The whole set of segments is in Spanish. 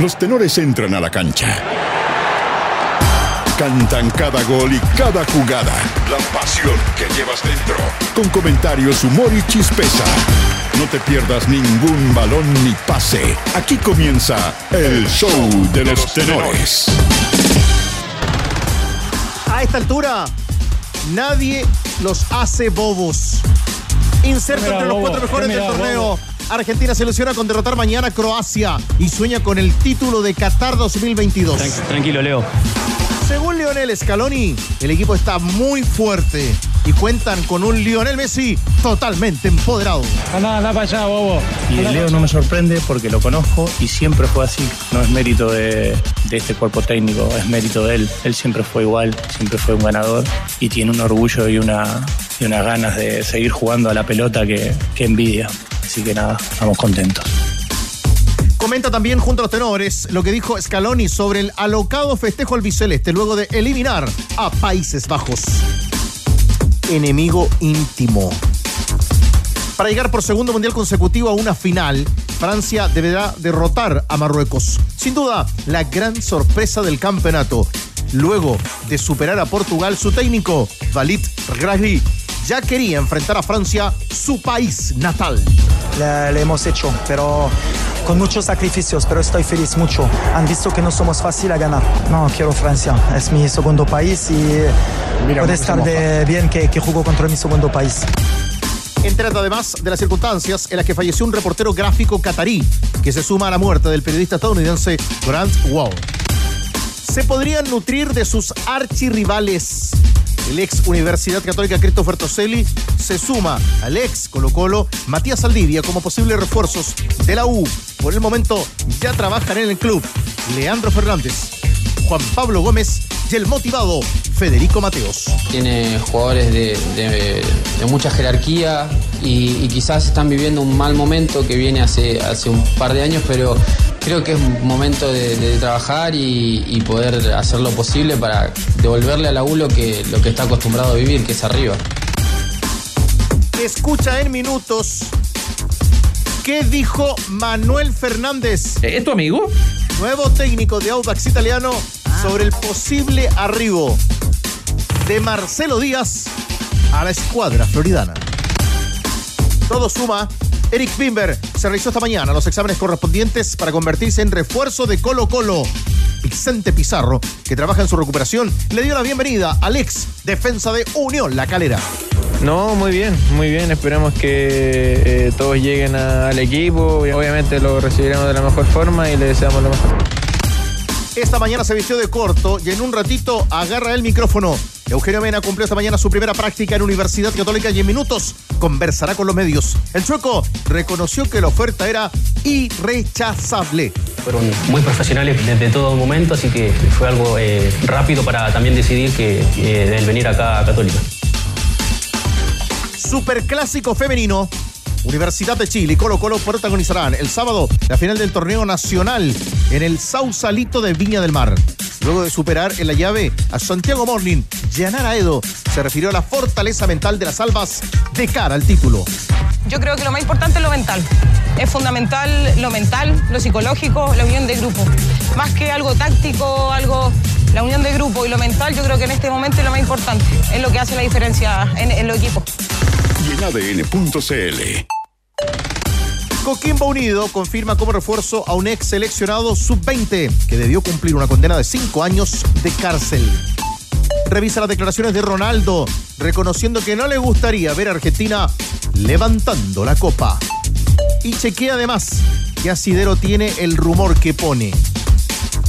los tenores entran a la cancha. Cantan cada gol y cada jugada. La pasión que llevas dentro. Con comentarios, humor y chispeza. No te pierdas ningún balón ni pase. Aquí comienza el show de los tenores. A esta altura, nadie los hace bobos. Inserto Mira, entre los bobo, cuatro mejores del torneo. Argentina se ilusiona con derrotar mañana a Croacia y sueña con el título de Qatar 2022. Tran- Tranquilo, Leo. Según Lionel Scaloni, el equipo está muy fuerte y cuentan con un Lionel Messi totalmente empoderado. Anda, anda para allá, bobo. Y de Leo no me sorprende porque lo conozco y siempre fue así. No es mérito de, de este cuerpo técnico, es mérito de él. Él siempre fue igual, siempre fue un ganador y tiene un orgullo y, una, y unas ganas de seguir jugando a la pelota que, que envidia. Así que nada, estamos contentos. Comenta también junto a los tenores lo que dijo Scaloni sobre el alocado festejo albiceleste luego de eliminar a Países Bajos. Enemigo íntimo. Para llegar por segundo mundial consecutivo a una final, Francia deberá derrotar a Marruecos. Sin duda, la gran sorpresa del campeonato. Luego de superar a Portugal, su técnico, Walid Regragui, ya quería enfrentar a Francia, su país natal. le, le hemos hecho, pero con muchos sacrificios, pero estoy feliz mucho. Han visto que no somos fácil a ganar. No, quiero Francia, es mi segundo país y puede estar de bien que, que jugó contra mi segundo país. Entre además de las circunstancias en las que falleció un reportero gráfico catarí que se suma a la muerte del periodista estadounidense Grant Wall. Se podrían nutrir de sus archirrivales. El ex Universidad Católica Christopher Toselli se suma al ex Colo Colo Matías Saldivia como posibles refuerzos de la U. Por el momento ya trabajan en el club Leandro Fernández, Juan Pablo Gómez y el motivado Federico Mateos. Tiene jugadores de, de- de mucha jerarquía y, y quizás están viviendo un mal momento que viene hace, hace un par de años, pero creo que es un momento de, de trabajar y, y poder hacer lo posible para devolverle a la U lo que, lo que está acostumbrado a vivir, que es arriba. Escucha en minutos qué dijo Manuel Fernández, ¿Es tu amigo? Nuevo técnico de Audax Italiano, sobre el posible arribo de Marcelo Díaz a la escuadra floridana. Todo suma. Eric Bimber se realizó esta mañana los exámenes correspondientes para convertirse en refuerzo de Colo Colo. Vicente Pizarro, que trabaja en su recuperación, le dio la bienvenida al ex defensa de Unión La Calera. No, muy bien, muy bien. Esperamos que eh, todos lleguen a- al equipo. y Obviamente lo recibiremos de la mejor forma y le deseamos lo mejor. Esta mañana se vistió de corto y en un ratito agarra el micrófono. Eugenio Mena cumplió esta mañana su primera práctica en Universidad Católica y en minutos conversará con los medios. El sueco reconoció que la oferta era irrechazable. Fueron muy profesionales desde todo momento, así que fue algo eh, rápido para también decidir que eh, deben venir acá a Católica. Superclásico femenino. Universidad de Chile y Colo Colo protagonizarán el sábado la final del torneo nacional en el Sausalito de Viña del Mar. Luego de superar en la llave a Santiago Morning, Yanara Edo se refirió a la fortaleza mental de las albas de cara al título. Yo creo que lo más importante es lo mental. Es fundamental lo mental, lo psicológico, la unión de grupo. Más que algo táctico, algo. La unión de grupo y lo mental, yo creo que en este momento es lo más importante. Es lo que hace la diferencia en, en los equipos. En ADN.cl. Coquimbo Unido confirma como refuerzo a un ex seleccionado sub-20 que debió cumplir una condena de cinco años de cárcel. Revisa las declaraciones de Ronaldo, reconociendo que no le gustaría ver a Argentina levantando la copa. Y chequea además que Asidero tiene el rumor que pone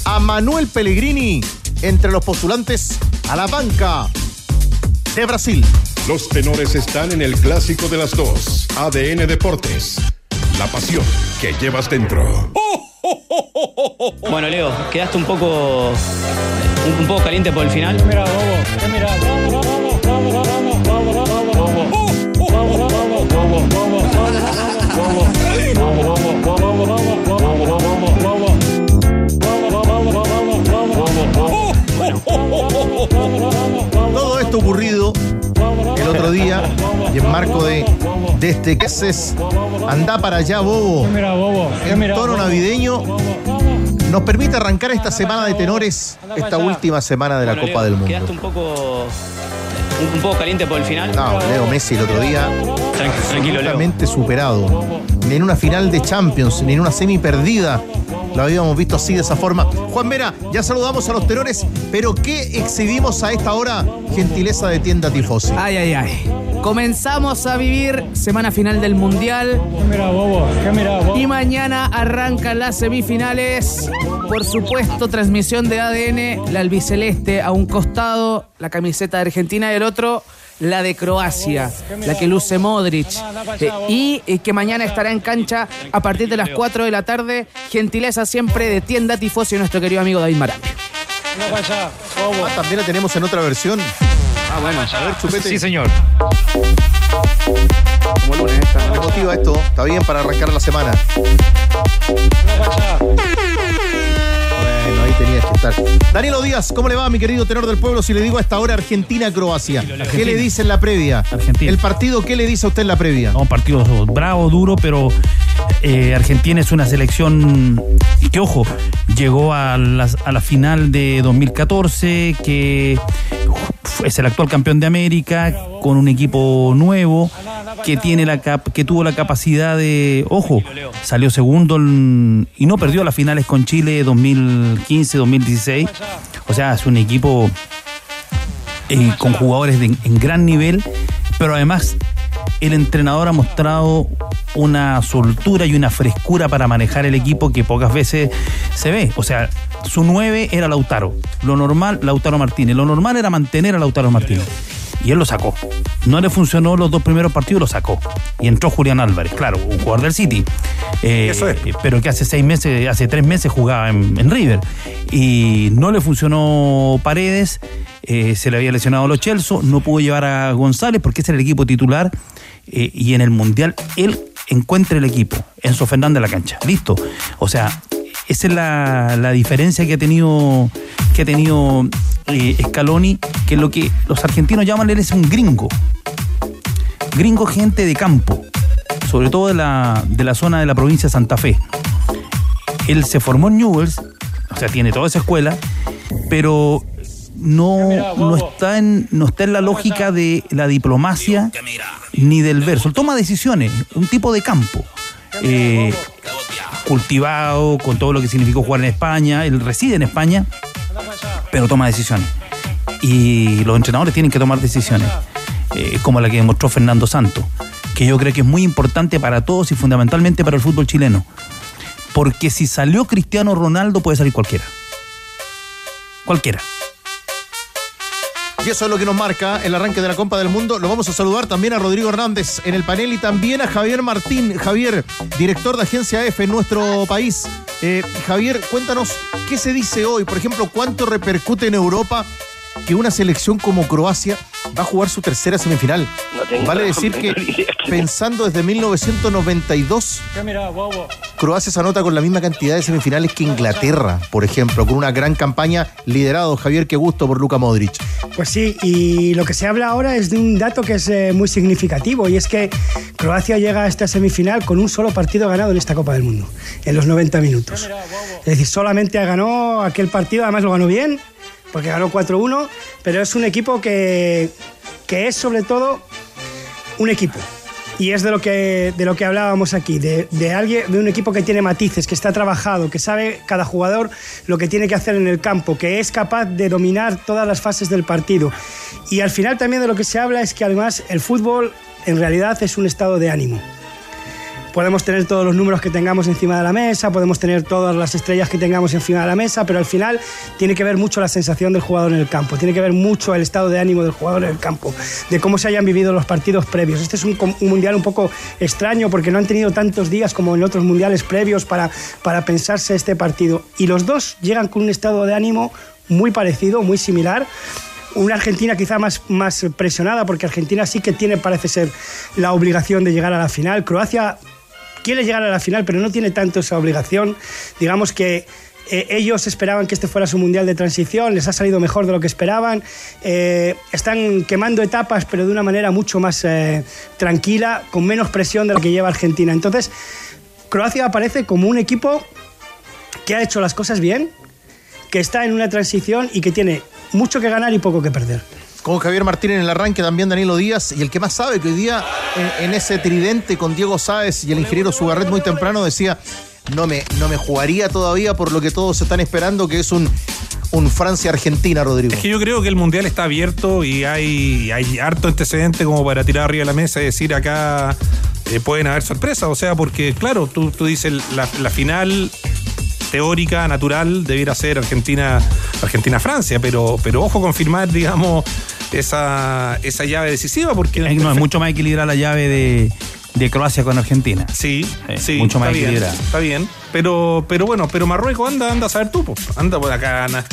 a Manuel Pellegrini entre los postulantes a la banca de Brasil. Los tenores están en el clásico de las dos. ADN Deportes. La pasión que llevas dentro. Bueno, Leo, quedaste un poco. un, un poco caliente por el final. Mira, bobo. Mira, vamos, vamos, vamos, vamos, vamos, vamos, vamos. Todo esto ocurrido otro día y en marco de, de este que es anda para allá, bobo. Mira, bobo. En tono navideño, nos permite arrancar esta semana de tenores, esta última semana de la Bueno, Copa Leo, del Mundo. Quedaste un poco, un, poco caliente por el final. No, Leo Messi el otro día Tranqui- tranquilo, Leo. superado. Ni en una final de Champions, ni en una semi perdida lo habíamos visto así de esa forma. Juan Vera, ya saludamos a los tenores, pero ¿qué exhibimos a esta hora? Gentileza de tienda Tifosi. Ay, ay, ay. Comenzamos a vivir semana final del Mundial. ¿Qué mira, bobo? ¿Qué mira, bobo? Y mañana arrancan las semifinales. Por supuesto, transmisión de ADN, la albiceleste a un costado, la camiseta de Argentina y el otro, la de Croacia, la que luce Modric. Eh, y eh, que mañana estará en cancha a partir de las 4 de la tarde. Gentileza siempre de tienda Tifosi, nuestro querido amigo David Marán. Ah, también la tenemos en otra versión. Ah, bueno, A ver, chupete. Sí, señor. como lunes. esta, ¿Qué ¿no? motiva esto? Está bien para arrancar la semana. Tenías que estar. Díaz, ¿cómo le va, mi querido tenor del pueblo? Si le digo a esta hora Argentina-Croacia. ¿Qué le dice en la previa? Argentina. El partido, ¿qué le dice a usted en la previa? No, un partido bravo, duro, pero eh, Argentina es una selección que, ojo, llegó a la, a la final de 2014, que es el actual campeón de América, con un equipo nuevo, que, tiene la cap- que tuvo la capacidad de, ojo, salió segundo y no perdió las finales con Chile 2015-2016. O sea, es un equipo eh, con jugadores en gran nivel, pero además el entrenador ha mostrado una soltura y una frescura para manejar el equipo que pocas veces se ve. O sea, su 9 era Lautaro. Lo normal, Lautaro Martínez. Lo normal era mantener a Lautaro Martínez. Y él lo sacó. No le funcionó los dos primeros partidos, lo sacó. Y entró Julián Álvarez, claro, un jugador del City. Eh, Eso es. Pero que hace seis meses, hace tres meses jugaba en, en River. Y no le funcionó Paredes, eh, se le había lesionado a los Chelsea, no pudo llevar a González porque ese era el equipo titular. Eh, y en el Mundial él encuentra el equipo, Enzo Fernández en la cancha. Listo. O sea, esa es la, la diferencia que ha tenido, que ha tenido eh, Scaloni, que lo que los argentinos llaman él es un gringo. Gringo gente de campo, sobre todo de la, de la zona de la provincia de Santa Fe. Él se formó en Newells, o sea, tiene toda esa escuela, pero no, no, está en, no está en la lógica de la diplomacia ni del verso. Él toma decisiones, un tipo de campo. eh, cultivado, con todo lo que significó jugar en España. Él reside en España, pero toma decisiones. Y los entrenadores tienen que tomar decisiones, eh, como la que demostró Fernando Santos, que yo creo que es muy importante para todos y fundamentalmente para el fútbol chileno. Porque si salió Cristiano Ronaldo, puede salir cualquiera. Cualquiera. Y eso es lo que nos marca el arranque de la Copa del Mundo. Lo vamos a saludar también a Rodrigo Hernández en el panel y también a Javier Martín. Javier, director de Agencia F en nuestro país. Eh, Javier, cuéntanos qué se dice hoy. Por ejemplo, cuánto repercute en Europa que una selección como Croacia va a jugar su tercera semifinal. No vale decir que pensando desde 1992, ¿Qué mira, bobo? Croacia se anota con la misma cantidad de semifinales que Inglaterra, por ejemplo, con una gran campaña liderado, Javier, qué gusto por Luka Modric. Pues sí, y lo que se habla ahora es de un dato que es eh, muy significativo y es que Croacia llega a esta semifinal con un solo partido ganado en esta Copa del Mundo, en los 90 minutos. Es decir, solamente ganó aquel partido, además lo ganó bien, porque ganó 4-1, pero es un equipo que, que es sobre todo un equipo. Y es de lo que, de lo que hablábamos aquí, de, de alguien, de un equipo que tiene matices, que está trabajado, que sabe cada jugador lo que tiene que hacer en el campo, que es capaz de dominar todas las fases del partido. Y al final también de lo que se habla es que además el fútbol en realidad es un estado de ánimo. Podemos tener todos los números que tengamos encima de la mesa, podemos tener todas las estrellas que tengamos encima de la mesa, pero al final tiene que ver mucho la sensación del jugador en el campo, tiene que ver mucho el estado de ánimo del jugador en el campo, de cómo se hayan vivido los partidos previos. Este es un, un mundial un poco extraño porque no han tenido tantos días como en otros mundiales previos para, para pensarse este partido. Y los dos llegan con un estado de ánimo muy parecido, muy similar una Argentina quizá más, más presionada, porque Argentina sí que tiene, parece ser, la obligación de llegar a la final. Croacia quiere llegar a la final, pero no tiene tanto esa obligación. Digamos que eh, ellos esperaban que este fuera su mundial de transición, les ha salido mejor de lo que esperaban. Eh, están quemando etapas, pero de una manera mucho más eh, tranquila, con menos presión de la que lleva Argentina. Entonces, Croacia aparece como un equipo que ha hecho las cosas bien, que está en una transición y que tiene mucho que ganar y poco que perder. Con Javier Martín en el arranque, también Danilo Díaz, y el que más sabe que hoy día en, ese tridente con Diego Sáez y el ingeniero Sugarret muy temprano decía, no me, no me jugaría todavía por lo que todos están esperando, que es un, un Francia-Argentina, Rodrigo. Es que yo creo que el Mundial está abierto y hay, hay harto antecedente como para tirar arriba de la mesa y decir acá eh, pueden haber sorpresas. O sea, porque claro, tú, tú dices la final teórica, natural, debiera ser Argentina, Argentina-Francia, pero, pero ojo confirmar, digamos, esa, esa llave decisiva, porque no, es mucho más equilibrada la llave de, de Croacia con Argentina. Sí, sí, mucho más está bien, equilibrada. está bien. Pero, pero bueno, pero Marruecos anda, anda a saber tú, po. anda por acá, anda.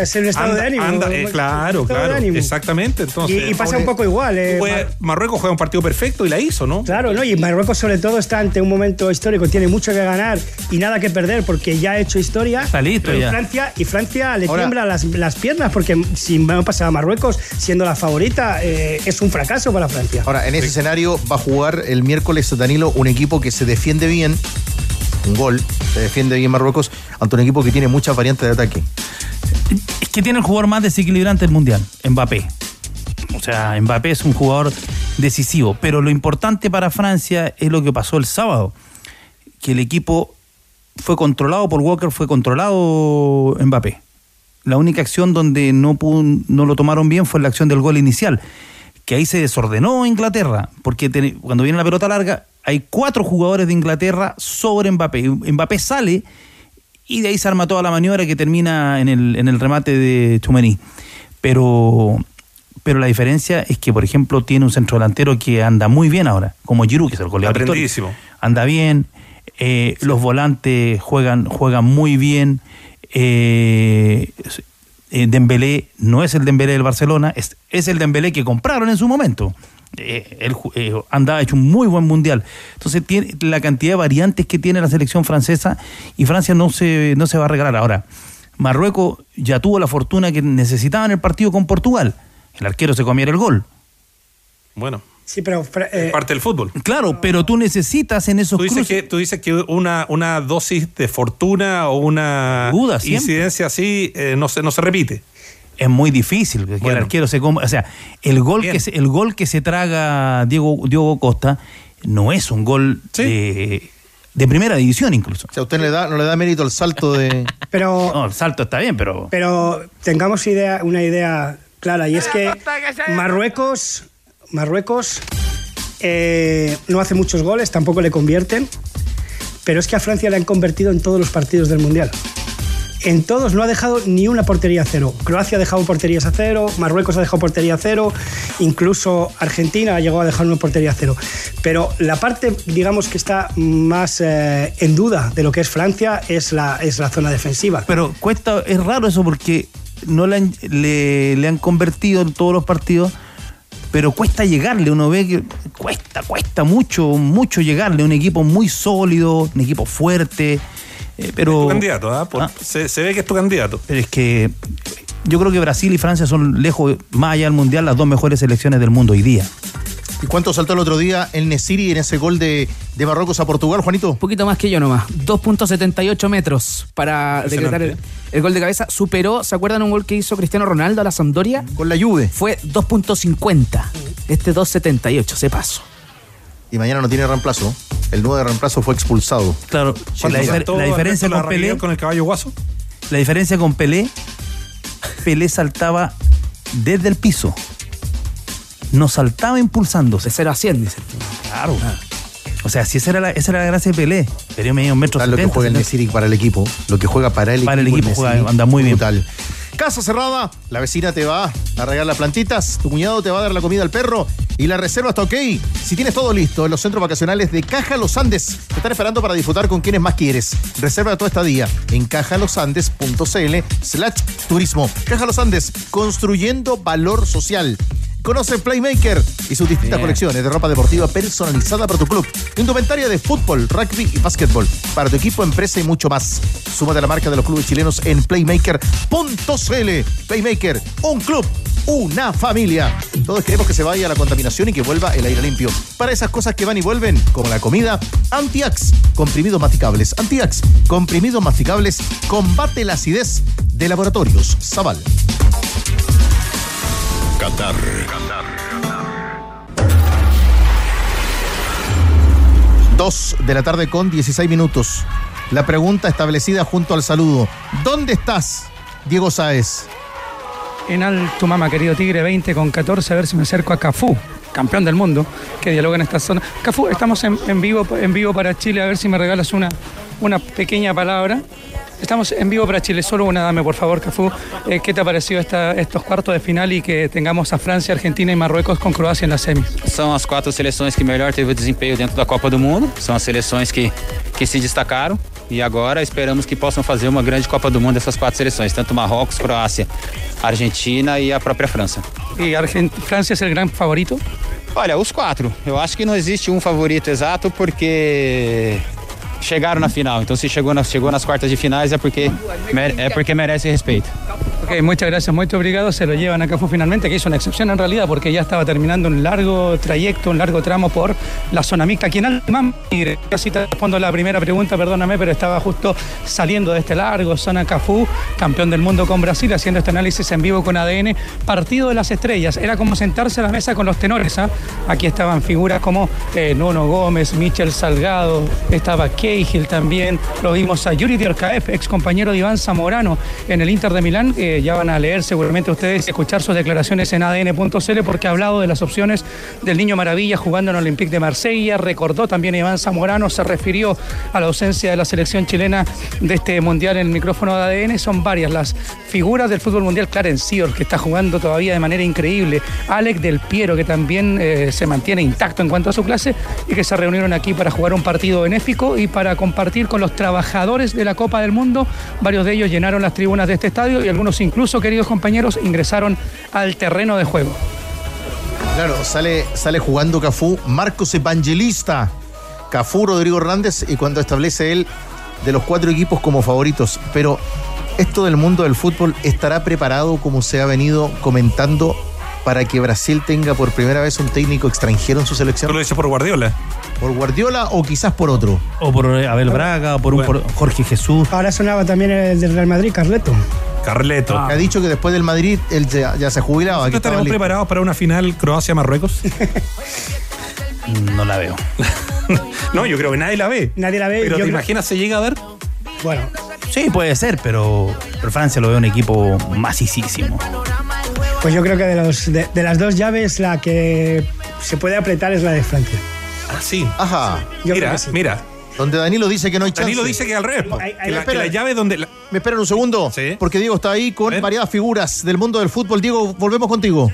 Es el estado Anda- de ánimo. anda, eh, claro, claro, ánimo. exactamente. Entonces, Y, y pasa un poco igual. eh, Fue- Marruecos juega un partido perfecto y la hizo, ¿no? Claro, ¿no? Y Marruecos sobre todo está ante un momento histórico, tiene mucho que ganar y nada que perder porque ya ha hecho historia. Está listo ya. Francia y Francia le Ahora- tiembla las, las piernas porque si no pasa a Marruecos siendo la favorita eh, es un fracaso para Francia. Ahora, en ese escenario va a jugar el miércoles Danilo un equipo que se defiende bien, un gol, se defiende bien Marruecos, ante un equipo que tiene muchas variantes de ataque. Es que tiene el jugador más desequilibrante del mundial, Mbappé. O sea, Mbappé es un jugador decisivo. Pero lo importante para Francia es lo que pasó el sábado. Que el equipo fue controlado por Walker, fue controlado Mbappé. La única acción donde no, lo tomaron bien fue la acción del gol inicial. Que ahí se desordenó Inglaterra. Porque te- cuando viene la pelota larga, hay cuatro jugadores de Inglaterra sobre Mbappé. Mbappé sale y de ahí se arma toda la maniobra que termina en el, en el remate de Chumení. Pero, pero la diferencia es que, por ejemplo, tiene un centro delantero que anda muy bien ahora, como Giroud, que es el goleador. Anda bien, eh, los volantes juegan, juegan muy bien. Eh, eh, Dembélé no es el Dembélé del Barcelona, es, el Dembélé que compraron en su momento. Eh, él ju- eh, anda hecho un muy buen mundial. Entonces tiene la cantidad de variantes que tiene la selección francesa y Francia no se, no se va a regalar. Ahora, Marruecos ya tuvo la fortuna que necesitaba en el partido con Portugal. El arquero se comiera el gol. Bueno, Sí, pero fra- eh, parte del fútbol. Claro, pero tú necesitas en esos Tú dices, cruces- que, tú dices que una, una dosis de fortuna o una Duda, incidencia así eh, no, se, no se repite. es muy difícil que el Bueno. arquero se coma. O sea, el gol, Bien. que se, el gol que se traga Diego, Diego Costa no es un gol de, de primera división incluso. O sea, usted le da, no le da mérito al salto de. pero, No, el salto está bien, pero. pero tengamos idea, una idea clara y es que Marruecos, Marruecos eh, no hace muchos goles, tampoco le convierten, pero es que a Francia le han convertido en todos los partidos del Mundial. En todos no ha dejado ni una portería a cero. Croacia ha dejado porterías a cero, Marruecos ha dejado portería a cero, incluso Argentina ha llegado a dejar una portería a cero. Pero la parte, digamos, que está más eh, en duda de lo que es Francia es la, es la zona defensiva. Pero cuesta, es raro eso porque no le han, le, le han convertido en todos los partidos, pero cuesta llegarle. Uno ve que cuesta, cuesta mucho, mucho llegarle. Un equipo muy sólido, un equipo fuerte. eh, pero, Tu candidato, ¿ah? Por- Ah. Se, se ve que es tu candidato. pero es que yo creo que Brasil y Francia son lejos, más allá del mundial, las dos mejores selecciones del mundo hoy día. ¿Y cuánto saltó el otro día el Nesiri en ese gol de, de Marruecos a Portugal, Juanito? Un poquito más que yo nomás. 2.78 metros para decretar el, el gol de cabeza. Superó, ¿se acuerdan un gol que hizo Cristiano Ronaldo a la Sampdoria? Con la Juve. Fue 2.50. Este 2.78, se pasó. Y mañana no tiene reemplazo. El nuevo de reemplazo fue expulsado. Claro, ¿Cuánto la, difer- la diferencia con Pelé, con el caballo guaso? la diferencia con Pelé, Pelé saltaba desde el piso. No saltaba impulsándose. De 0 a 100, dice. Claro. O sea, si esa era la, esa era la gracia de Pelé. Pelé un metro Tal lo que juega el. Nesiri para el equipo. Lo que juega para el Para el equipo. equipo juega, Nesiri, anda muy bien. Casa cerrada, la vecina te va a regar las plantitas, tu cuñado te va a dar la comida al perro y la reserva está ok. Si tienes todo listo en los centros vacacionales de Caja Los Andes, te están esperando para disfrutar con quienes más quieres. Reserva tu estadía en cajalosandes.cl slash turismo. Caja Los Andes, construyendo valor social. Conoce Playmaker y sus distintas Bien. colecciones de ropa deportiva personalizada para tu club. Indumentaria de fútbol, rugby y básquetbol. Para tu equipo, empresa y mucho más. Súmate a la marca de los clubes chilenos en playmaker.cl. Playmaker, un club una familia. Todos queremos que se vaya la contaminación y que vuelva el aire limpio. Para esas cosas que van y vuelven, como la comida, Antiax, comprimidos masticables. Antiax, comprimidos masticables, combate la acidez de laboratorios. Zaval. Qatar. Dos de la tarde con 16 minutos. La pregunta establecida junto al saludo. ¿Dónde estás, Diego Sáez? En Alto Mama, querido Tigre, 20 con 14, a ver si me acerco a Cafú, campeón del mundo, que dialoga en esta zona. Cafú, estamos en, en vivo, en vivo para Chile, a ver si me regalas una, una pequeña palabra. Estamos en vivo para Chile, solo una dame, por favor, Cafú. Eh, ¿Qué te ha parecido esta- estos cuartos de final y que tengamos a Francia, Argentina y Marruecos con Croacia en la semi? São as quatro seleções que melhor teve o desempenho dentro da Copa do Mundo. São as seleções que, que se destacaram. E agora esperamos que possam fazer uma grande Copa do Mundo essas quatro seleções, tanto Marrocos, Croácia, Argentina e a própria França. ¿Y Argen- Francia es el gran favorito? Olha, os quatro. Eu acho que não existe um favorito exato porque chegaram na final. Então se chegou, na- chegou nas quartas de finais é porque, é porque merece respeito. Ok, muchas gracias, muy obrigado. Se lo llevan a Cafú finalmente, que hizo una excepción en realidad porque ya estaba terminando un largo trayecto, un largo tramo por la zona mixta aquí en Altamán. Y casi te respondo la primera pregunta, perdóname, pero estaba justo saliendo de este largo zona Cafú, campeón del mundo con Brasil, haciendo este análisis en vivo con ADN. Partido de las estrellas, era como sentarse a la mesa con los tenores. ¿ah? Aquí estaban figuras como eh, Nuno Gómez, Michel Salgado, estaba Cahill también. Lo vimos a Yuri Diorcaef, ex compañero de Iván Zamorano en el Inter de Milán. Eh, ya van a leer seguramente ustedes escuchar sus declaraciones en adn.cl porque ha hablado de las opciones del Niño Maravilla jugando en Olympique de Marsella. Recordó también a Iván Zamorano, se refirió a la ausencia de la selección chilena de este mundial en el micrófono de ADN. Son varias las figuras del fútbol mundial. Clarence Seedorf, que está jugando todavía de manera increíble. Alex Del Piero, que también eh, se mantiene intacto en cuanto a su clase y que se reunieron aquí para jugar un partido benéfico y para compartir con los trabajadores de la Copa del Mundo. Varios de ellos llenaron las tribunas de este estadio y algunos incluso, queridos compañeros, ingresaron al terreno de juego. Claro, sale, sale jugando Cafú, Marcos Evangelista, Cafú, Rodrigo Hernández, y cuando establece él de los cuatro equipos como favoritos. Pero esto del mundo del fútbol estará preparado, como se ha venido comentando, para que Brasil tenga por primera vez un técnico extranjero en su selección. ¿Tú lo dices por Guardiola? ¿Por Guardiola o quizás por otro? O por Abel Braga, o por un por Jorge Jesús. Ahora sonaba también el del Real Madrid, Carleto. Carleto. Que ha dicho que después del Madrid él ya, ya se jubilaba. que ¿Nosotros estaba estaremos preparados para una final Croacia-Marruecos? No la veo. no, yo creo que nadie la ve. Nadie la ve. Pero yo ¿te creo- imaginas se llega a ver? Bueno, Sí, puede ser, pero, pero Francia lo veo un equipo macicísimo. Pues yo creo que de, los, de, de las dos llaves la que se puede apretar es la de Francia. Ah, sí. Ajá. Yo creo mira, que sí. mira. Donde Danilo dice que no hay chance. Danilo dice que al revés. ahí que, la, espera. que la llave donde... la- ¿Me esperan un segundo? Sí. Porque Diego está ahí con variadas figuras del mundo del fútbol. Diego, volvemos contigo.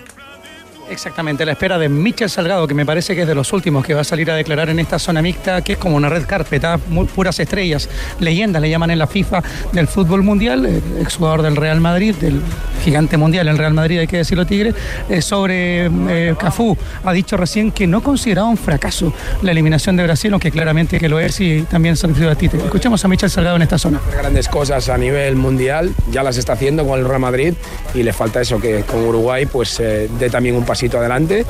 Exactamente, a la espera de Michel Salgado, que me parece que es de los últimos que va a salir a declarar en esta zona mixta, que es como una red carpet, ¿ah? Muy puras estrellas, leyendas le llaman en la FIFA del fútbol mundial, eh, exjugador del Real Madrid, del gigante mundial el Real Madrid, hay que decirlo Tigre, eh, sobre eh, Cafú, ha dicho recién que no consideraba un fracaso la eliminación de Brasil, aunque claramente que lo es y también se a ti. Escuchemos a Michel Salgado en esta zona. grandes cosas a nivel mundial, ya las está haciendo con el Real Madrid y le falta eso que con Uruguay pues eh, dé también un pasito adelante.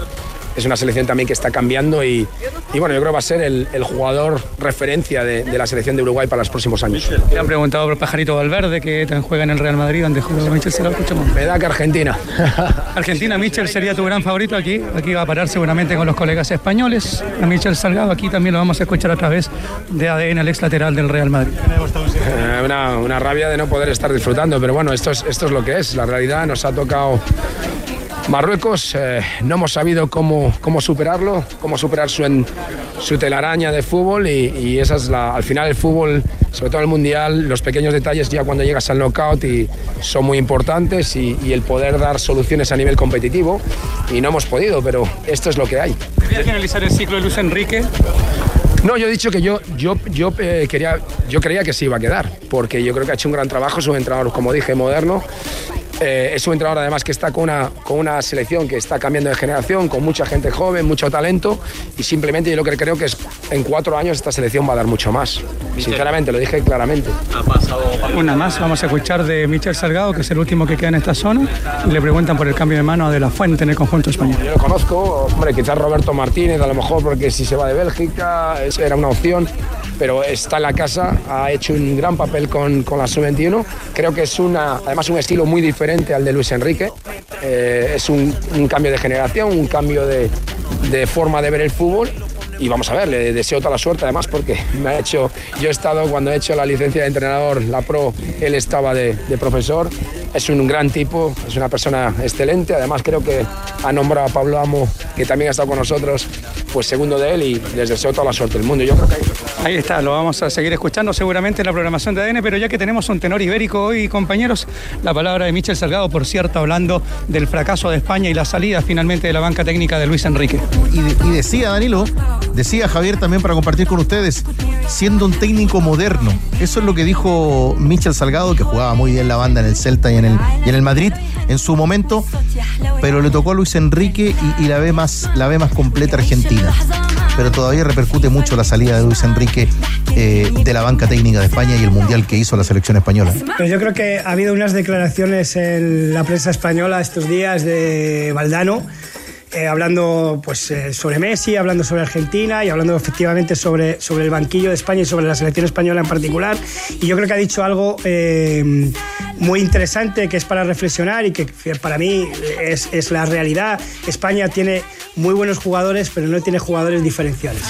Es una selección también que está cambiando y, y bueno, yo creo que va a ser el, el jugador referencia de, de la selección de Uruguay para los próximos años. Le han preguntado por Pajarito Valverde, que juega en el Real Madrid, donde juega Michel Salgado. Escuchemos. Me da que Argentina. Argentina, Michel sería tu gran favorito aquí. Aquí va a parar seguramente con los colegas españoles. A Michel Salgado, aquí también lo vamos a escuchar a través de ADN, el ex lateral del Real Madrid. Una, una rabia de no poder estar disfrutando, pero bueno, esto es, esto es lo que es. La realidad nos ha tocado Marruecos, eh, no hemos sabido cómo, cómo superarlo, cómo superar su, en- su telaraña de fútbol y, y esa es la, al final el fútbol, sobre todo el mundial, los pequeños detalles ya cuando llegas al knockout y son muy importantes y, y el poder dar soluciones a nivel competitivo y no hemos podido, pero esto es lo que hay. Quería finalizar el ciclo de Luis Enrique. No, yo he dicho que yo, yo, yo, eh, quería, yo creía que se iba a quedar, porque yo creo que ha hecho un gran trabajo, es un entrenador, como dije, moderno. Eh, es un entrenador además que está con una, con una selección que está cambiando de generación, con mucha gente joven, mucho talento y simplemente yo lo que creo que es en cuatro años esta selección va a dar mucho más. Sinceramente, lo dije claramente. Una más, vamos a escuchar de Michel Salgado, que es el último que queda en esta zona, y le preguntan por el cambio de mano de la fuente en el conjunto español. Yo lo conozco, hombre, quizás Roberto Martínez, a lo mejor porque si se va de Bélgica era una opción, pero está en la casa, ha hecho un gran papel con, con la sub-21. Creo que es una, además un estilo muy diferente al de Luis Enrique. Eh, es un, un cambio de generación, un cambio de, de forma de ver el fútbol. Y vamos a ver, le deseo toda la suerte además porque me ha hecho, yo he estado cuando he hecho la licencia de entrenador, la pro, él estaba de, de profesor, es un gran tipo, es una persona excelente, además creo que ha nombrado a Pablo Amo, que también ha estado con nosotros, pues segundo de él y les deseo toda la suerte del mundo. Yo creo que Ahí está, lo vamos a seguir escuchando seguramente en la programación de ADN, pero ya que tenemos un tenor ibérico hoy, compañeros, la palabra de Michel Salgado, por cierto, hablando del fracaso de España y la salida finalmente de la banca técnica de Luis Enrique. Y, de- y decía Danilo, decía Javier también para compartir con ustedes, siendo un técnico moderno. Eso es lo que dijo Michel Salgado, que jugaba muy bien la banda en el Celta y en el, y en el Madrid en su momento, pero le tocó a Luis Enrique y, la, ve más, la ve más completa Argentina. Pero todavía repercute mucho la salida de Luis Enrique eh, de la banca técnica de España y el mundial que hizo la selección española. Pero yo creo que ha habido unas declaraciones en la prensa española estos días de Valdano, eh, hablando pues, eh, sobre Messi, hablando sobre Argentina y hablando efectivamente sobre, sobre el banquillo de España y sobre la selección española en particular. Y yo creo que ha dicho algo eh, muy interesante que es para reflexionar y que, que para mí es, es la realidad. España tiene muy buenos jugadores, pero no tiene jugadores diferenciales.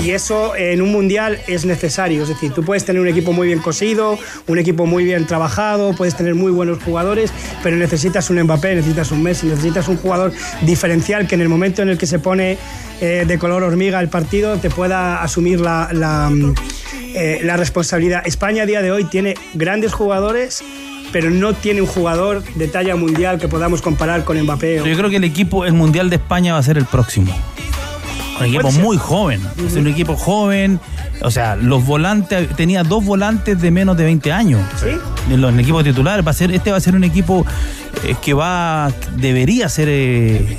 Y eso en un mundial es necesario. Es decir, tú puedes tener un equipo muy bien cosido, un equipo muy bien trabajado, puedes tener muy buenos jugadores, pero necesitas un Mbappé, necesitas un Messi, necesitas un jugador diferencial que en el momento en el que se pone eh, de color hormiga el partido te pueda asumir la, la, mm, eh, la responsabilidad. España a día de hoy tiene grandes jugadores. Pero no tiene un jugador de talla mundial que podamos comparar con Mbappé. Yo creo que el equipo, el Mundial de España va a ser el próximo. Un equipo muy joven. Es un equipo joven. O sea, los volantes, tenía dos volantes de menos de 20 años. En los en el equipo titular. Va a ser, este va a ser un equipo eh, que va, debería ser eh,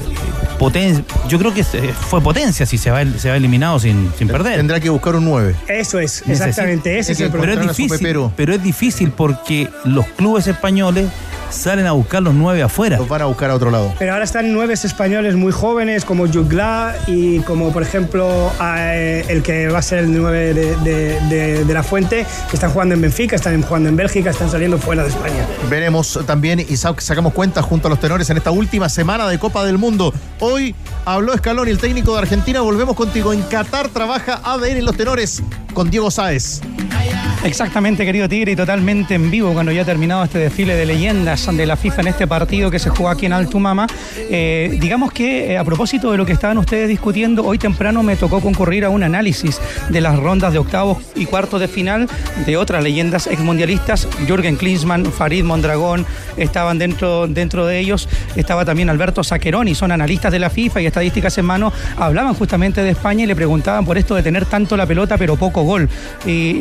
potencia. Yo creo que se- fue potencia si se va, se va eliminado sin, sin perder. Tendrá que buscar un 9. Eso es, exactamente, ese es el pero problema. es difícil, pero es difícil porque los clubes españoles salen a buscar los nueve afuera. Los van a buscar a otro lado. Pero ahora están nueve españoles muy jóvenes como Jugla y como por ejemplo eh, el que va a ser el nueve de, de- de- de la Fuente, que están jugando en Benfica, están jugando en Bélgica, están saliendo fuera de España. Veremos también y sa- sacamos cuenta junto a los tenores en esta última semana de Copa del Mundo. Hoy habló Escalón y el técnico de Argentina. Volvemos contigo. En Qatar trabaja ADN en los tenores con Diego Sáez. Exactamente, querido Tigre, y totalmente en vivo cuando ya ha terminado este desfile de leyendas de la FIFA en este partido que se jugó aquí en Altumama. Eh, digamos que eh, a propósito de lo que estaban ustedes discutiendo, hoy temprano me tocó concurrir a un análisis de las rondas de octavos y cuartos de final de otras leyendas exmundialistas. Jürgen Klinsmann, Farid Mondragón estaban dentro, dentro de ellos. Estaba también Alberto Zaccheroni, son analistas de la FIFA y estadísticas en mano. Hablaban justamente de España y le preguntaban por esto de tener tanto la pelota pero poco gol. Y-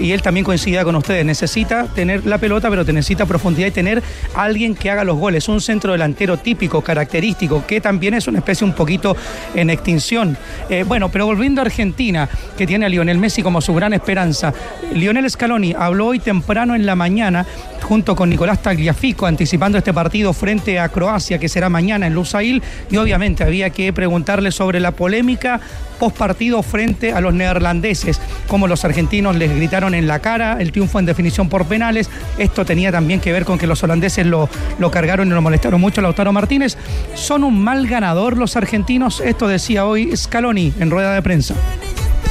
y él también coincidía con ustedes. Necesita tener la pelota, pero te necesita profundidad y tener alguien que haga los goles. Un centro delantero típico, característico, que también es una especie un poquito en extinción. Eh, bueno, pero volviendo a Argentina, que tiene a Lionel Messi como su gran esperanza. Lionel Scaloni habló hoy temprano en la mañana junto con Nicolás Tagliafico, anticipando este partido frente a Croacia, que será mañana en Lusail, y obviamente había que preguntarle sobre la polémica post partido frente a los neerlandeses, como los argentinos les gritaron en la cara el triunfo en definición por penales. Esto tenía también que ver con que los holandeses lo, lo cargaron y lo molestaron mucho a Lautaro Martínez. Son un mal ganador los argentinos, esto decía hoy Scaloni en rueda de prensa.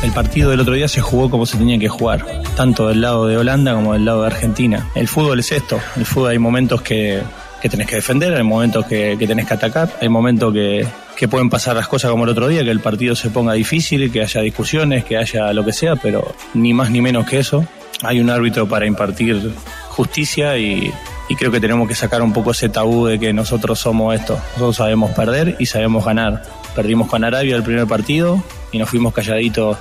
El partido del otro día se jugó como se tenía que jugar, tanto del lado de Holanda como del lado de Argentina. El fútbol es esto, el fútbol hay momentos que, que tenés que defender, hay momentos que, que tenés que atacar, hay momentos que, que pueden pasar las cosas como el otro día, que el partido se ponga difícil, que haya discusiones, que haya lo que sea, pero ni más ni menos que eso. Hay un árbitro para impartir justicia y, y creo que tenemos que sacar un poco ese tabú de que nosotros somos esto. Nosotros sabemos perder y sabemos ganar. Perdimos con Arabia el primer partido y nos fuimos calladitos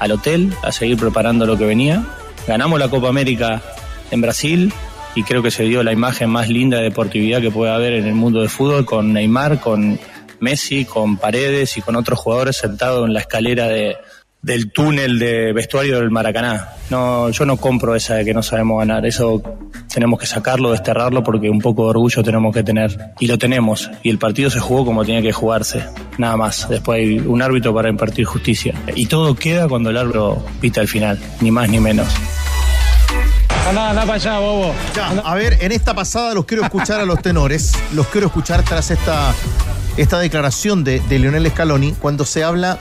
al hotel a seguir preparando lo que venía. Ganamos la Copa América en Brasil y creo que se dio la imagen más linda de deportividad que puede haber en el mundo del fútbol con Neymar, con Messi, con Paredes y con otros jugadores sentados en la escalera de, del túnel de vestuario del Maracaná. No, yo no compro esa de que no sabemos ganar. Eso tenemos que sacarlo, desterrarlo, porque un poco de orgullo tenemos que tener. Y lo tenemos. Y el partido se jugó como tenía que jugarse. Nada más. Después hay un árbitro para impartir justicia. Y todo queda cuando el árbitro pita el final. Ni más ni menos. Anda, anda para allá, bobo. a ver, en esta pasada los quiero escuchar a los tenores. Los quiero escuchar tras esta, esta declaración de, de Lionel Scaloni cuando se habla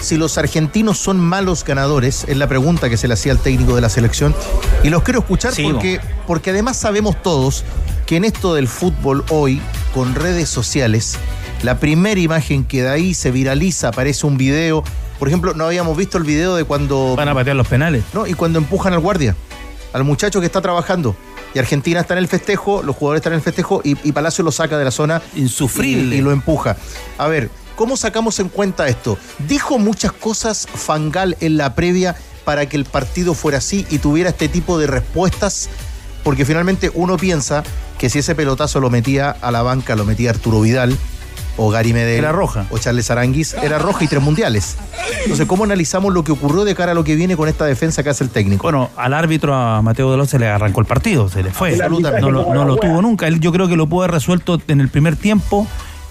si los argentinos son malos ganadores, es la pregunta que se le hacía al técnico de la selección. Y los quiero escuchar Sí, porque, porque además sabemos todos que en esto del fútbol hoy, con redes sociales, la primera imagen que de ahí se viraliza, aparece un video. Por ejemplo, no habíamos visto el video de cuando. Van a patear los penales. No, y cuando empujan al guardia, al muchacho que está trabajando. Y Argentina está en el festejo, los jugadores están en el festejo y, y Palacio lo saca de la zona. Insufrible. Y, y lo empuja. A ver, ¿cómo sacamos en cuenta esto? Dijo muchas cosas Fangal en la previa para que el partido fuera así y tuviera este tipo de respuestas. Porque finalmente uno piensa que si ese pelotazo lo metía a la banca, lo metía Arturo Vidal o Gary Medel. Era roja. O Charles Aranguis, era roja y tres mundiales. Entonces, ¿cómo analizamos lo que ocurrió de cara a lo que viene con esta defensa que hace el técnico? Bueno, al árbitro, a Mateo Delón, se le arrancó el partido, se le fue. Absolutamente. No lo, no lo tuvo nunca. Él, yo creo que lo pudo haber resuelto en el primer tiempo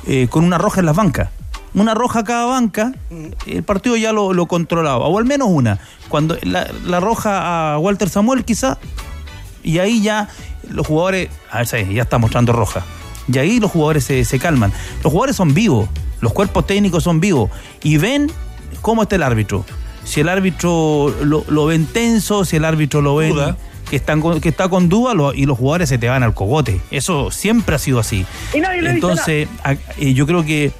eh, con una roja en las bancas. Una roja a cada banca, el partido ya lo, lo controlaba, o al menos una. Cuando la, la roja a Walter Samuel, quizá, y ahí ya los jugadores, a ver, sí, ya está mostrando roja. Y ahí los jugadores se, se calman. Los jugadores son vivos, los cuerpos técnicos son vivos y ven cómo está el árbitro. Si el árbitro lo, lo ven tenso, si el árbitro lo ven Duda. que, están con- que está con duda lo- y los jugadores se te van al cogote. Eso siempre ha sido así. Y nadie le dice Entonces, a- eh, yo creo que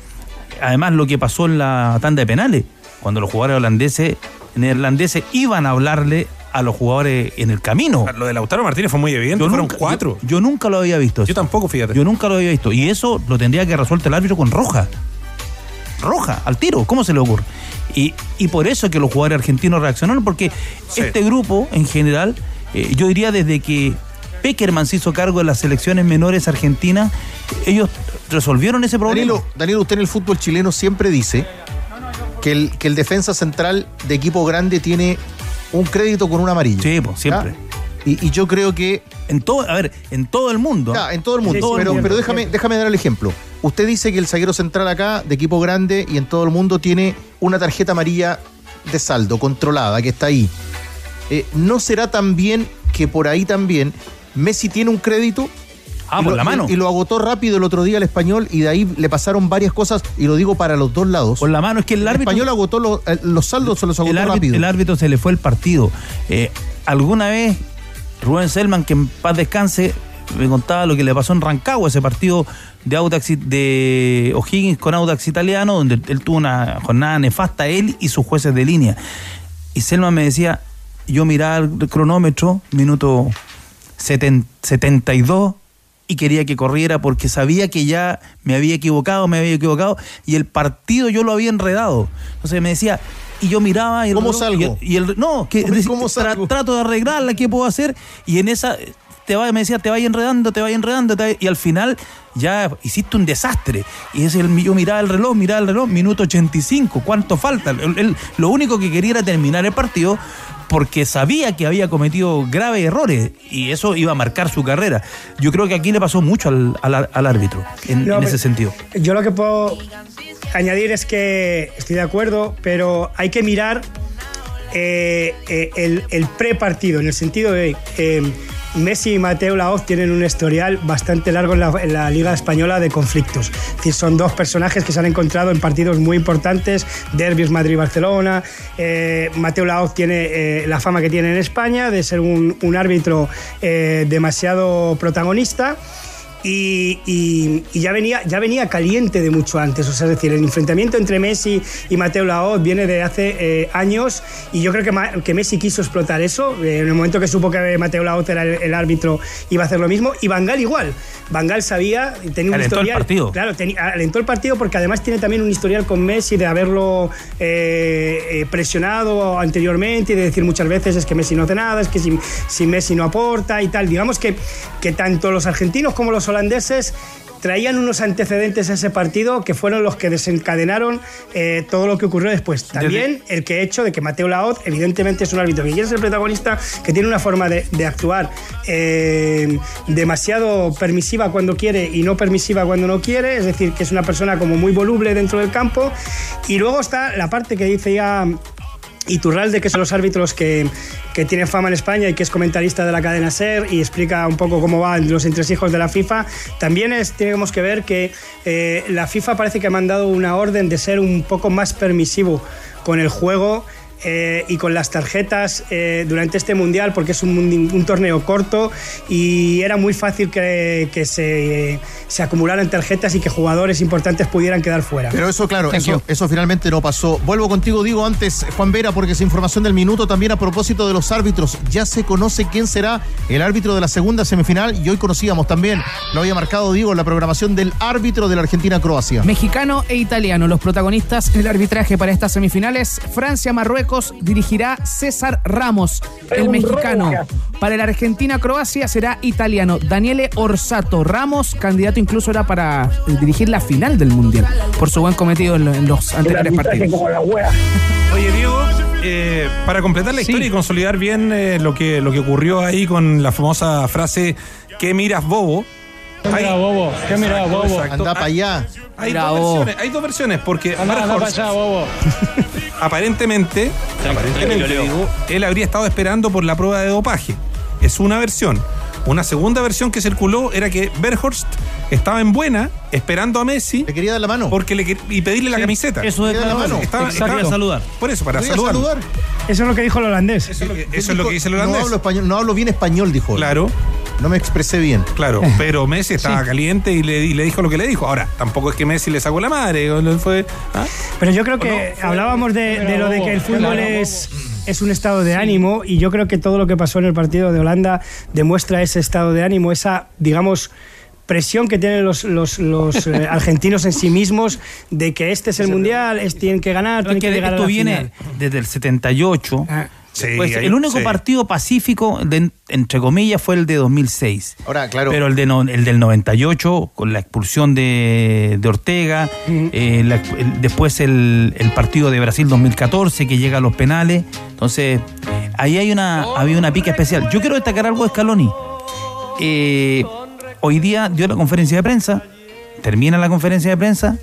además lo que pasó en la tanda de penales, cuando los jugadores holandeses, neerlandeses iban a hablarle a los jugadores en el camino. Lo de Lautaro Martínez fue muy evidente, Yo fueron nunca- cuatro. Yo, yo nunca lo había visto. Yo tampoco, fíjate. Yo nunca lo había visto. Y eso lo tendría que resuelto el árbitro con roja. Roja, al tiro. ¿Cómo se le ocurre? Y, y por eso es que los jugadores argentinos reaccionaron, porque este grupo, en general, eh, yo diría desde que Peckerman se hizo cargo de las selecciones menores argentinas, ellos resolvieron ese problema. Danilo, Danilo, usted en el fútbol chileno siempre dice que el, que el defensa central de equipo grande tiene un crédito con un amarillo. Sí, pues, siempre. Y, y yo creo que. En todo, a ver, en todo el mundo. Ya, en todo el mundo. Sí, pero pero déjame, déjame dar el ejemplo. Usted dice que el zaguero central acá, de equipo grande y en todo el mundo, tiene una tarjeta amarilla de saldo, controlada, que está ahí. Eh, ¿No será también que por ahí también Messi tiene un crédito? Ah, y por lo- la mano. Y, y lo agotó rápido el otro día al español y de ahí le pasaron varias cosas, y lo digo para los dos lados. Por la mano, es que el árbitro- español agotó los, los saldos, se los agotó el, árbitro, rápido. el árbitro se le fue el partido. Eh, alguna vez Rubén Selman, que en paz descanse, me contaba lo que le pasó en Rancagua, ese partido de Audax de O'Higgins con Audax italiano, donde él tuvo una jornada nefasta, él y sus jueces de línea. Y Selman me decía, yo miraba el cronómetro, minuto seten- 72, y quería que corriera porque sabía que ya me había equivocado, me había equivocado, y el partido yo lo había enredado. Entonces me decía, y yo miraba y el ¿Cómo salgo? Y el, el- no, que trato de arreglarla, ¿qué puedo hacer? Y en esa te va, me decía, te vaya enredando, te vaya enredando, te y al final ya hiciste un desastre. Y es el, yo miraba el reloj, miraba el reloj, minuto 85, ¿cuánto falta? Él- lo único que quería era terminar el partido porque sabía que había cometido graves errores y eso iba a marcar su carrera. Yo creo que aquí le pasó mucho al, al- al árbitro en, No, en pero- ese sentido. Yo lo que puedo añadir es que estoy de acuerdo, pero hay que mirar eh, eh, el, el prepartido, en el sentido de eh, Messi y Mateo Laoz tienen un historial bastante largo en la, Liga Española de conflictos. Son dos personajes que se han encontrado en partidos muy importantes, derbis Madrid-Barcelona. Eh, Mateo Laoz tiene eh, la fama que tiene en España de ser un, un árbitro eh, demasiado protagonista. Y, y- y ya, venía, ya venía caliente de mucho antes. O sea, es decir, el enfrentamiento entre Messi y Mateo Laoz viene de hace eh, años y yo creo que, Ma- que Messi quiso explotar eso. Eh, en el momento que supo que Mateo Laoz era el, el árbitro, iba a hacer lo mismo. Y Bangal igual. Bangal sabía, tenía un Alentó el historial. partido. Claro, tenía- alentó el partido porque además tiene también un historial con Messi de haberlo eh, eh, presionado anteriormente y de decir muchas veces es que Messi no hace nada, es que si, si Messi no aporta y tal. Digamos que, que tanto los argentinos como los holandeses traían unos antecedentes a ese partido que fueron los que desencadenaron eh, todo lo que ocurrió después. También el que hecho de que Mateo Laoz, evidentemente, es un árbitro que quiere ser protagonista, que tiene una forma de, de actuar eh, demasiado permisiva cuando quiere y no permisiva cuando no quiere, es decir, que es una persona como muy voluble dentro del campo. Y luego está la parte que dice ya Iturralde, que son los árbitros que, que tienen fama en España y que es comentarista de la cadena SER y explica un poco cómo van los entresijos de la FIFA. También es, tenemos que ver que eh, la FIFA parece que ha mandado una orden de ser un poco más permisivo con el juego. Eh, y con las tarjetas eh, durante este mundial, porque es un, un torneo corto y era muy fácil que, que se, se acumularan tarjetas y que jugadores importantes pudieran quedar fuera. Pero eso, claro, eso finalmente no pasó. Vuelvo contigo, digo antes, Juan Vera, porque es información del minuto también a propósito de los árbitros. Ya se conoce quién será el árbitro de la segunda semifinal y hoy conocíamos también, lo había marcado, digo, en la programación del árbitro de la Argentina-Croacia. Mexicano e italiano, los protagonistas del arbitraje para estas semifinales. Francia-Marruecos dirigirá César Ramos, el mexicano. Para la Argentina-Croacia será italiano Daniele Orsato. Ramos, candidato incluso era para eh, dirigir la final del Mundial, por su buen cometido en, lo- en los anteriores partidos. Oye, Diego, eh, para completar la historia y consolidar bien eh, lo, que, lo que ocurrió ahí con la famosa frase ¿Qué miras, bobo? ¿Qué miras, bobo? ¿Qué miras, bobo? Anda para allá. Hay Mira, dos, bobo. versiones, hay dos versiones, porque Anda, anda Marhorst, para allá, bobo. aparentemente, aparentemente digo, él habría estado esperando por la prueba de dopaje. Es una versión. Una segunda versión que circuló era que Berhorst estaba en buena, esperando a Messi. Le quería dar la mano. Porque le, y pedirle la camiseta. Eso es Quería dar la mano. Estaba- estaba- saludar. Por eso, para saludar. saludar. Eso es lo que dijo el holandés. Eso es lo que, eso es lo que dice el No holandés. hablo, español, no hablo bien español, dijo. él. Claro. No me expresé bien. Claro, pero Messi estaba caliente y le, y le dijo lo que le dijo. Ahora, tampoco es que Messi le sacó la madre. no Fue, ¿ah? Pero yo creo que hablábamos de, de lo de que el fútbol es, es un estado de ánimo y yo creo que todo lo que pasó en el partido de Holanda demuestra ese estado de ánimo, esa, digamos, presión que tienen los, los, los, eh, argentinos en sí mismos de que este es el mundial, es, tienen que ganar, tienen que, que llegar a esto la viene final. desde el 78. Sí, Pues hay- el único sí. partido pacífico, de- entre comillas, fue el de 2006. Ahora, claro. Pero el, de no- el del 98, con la expulsión de, de Ortega, eh, la- el- después el, el partido de Brasil 2014, que llega a los penales. Entonces, ahí hay una, había una pica especial. Yo quiero destacar algo de Scaloni. Eh, hoy día dio la conferencia de prensa, termina la conferencia de prensa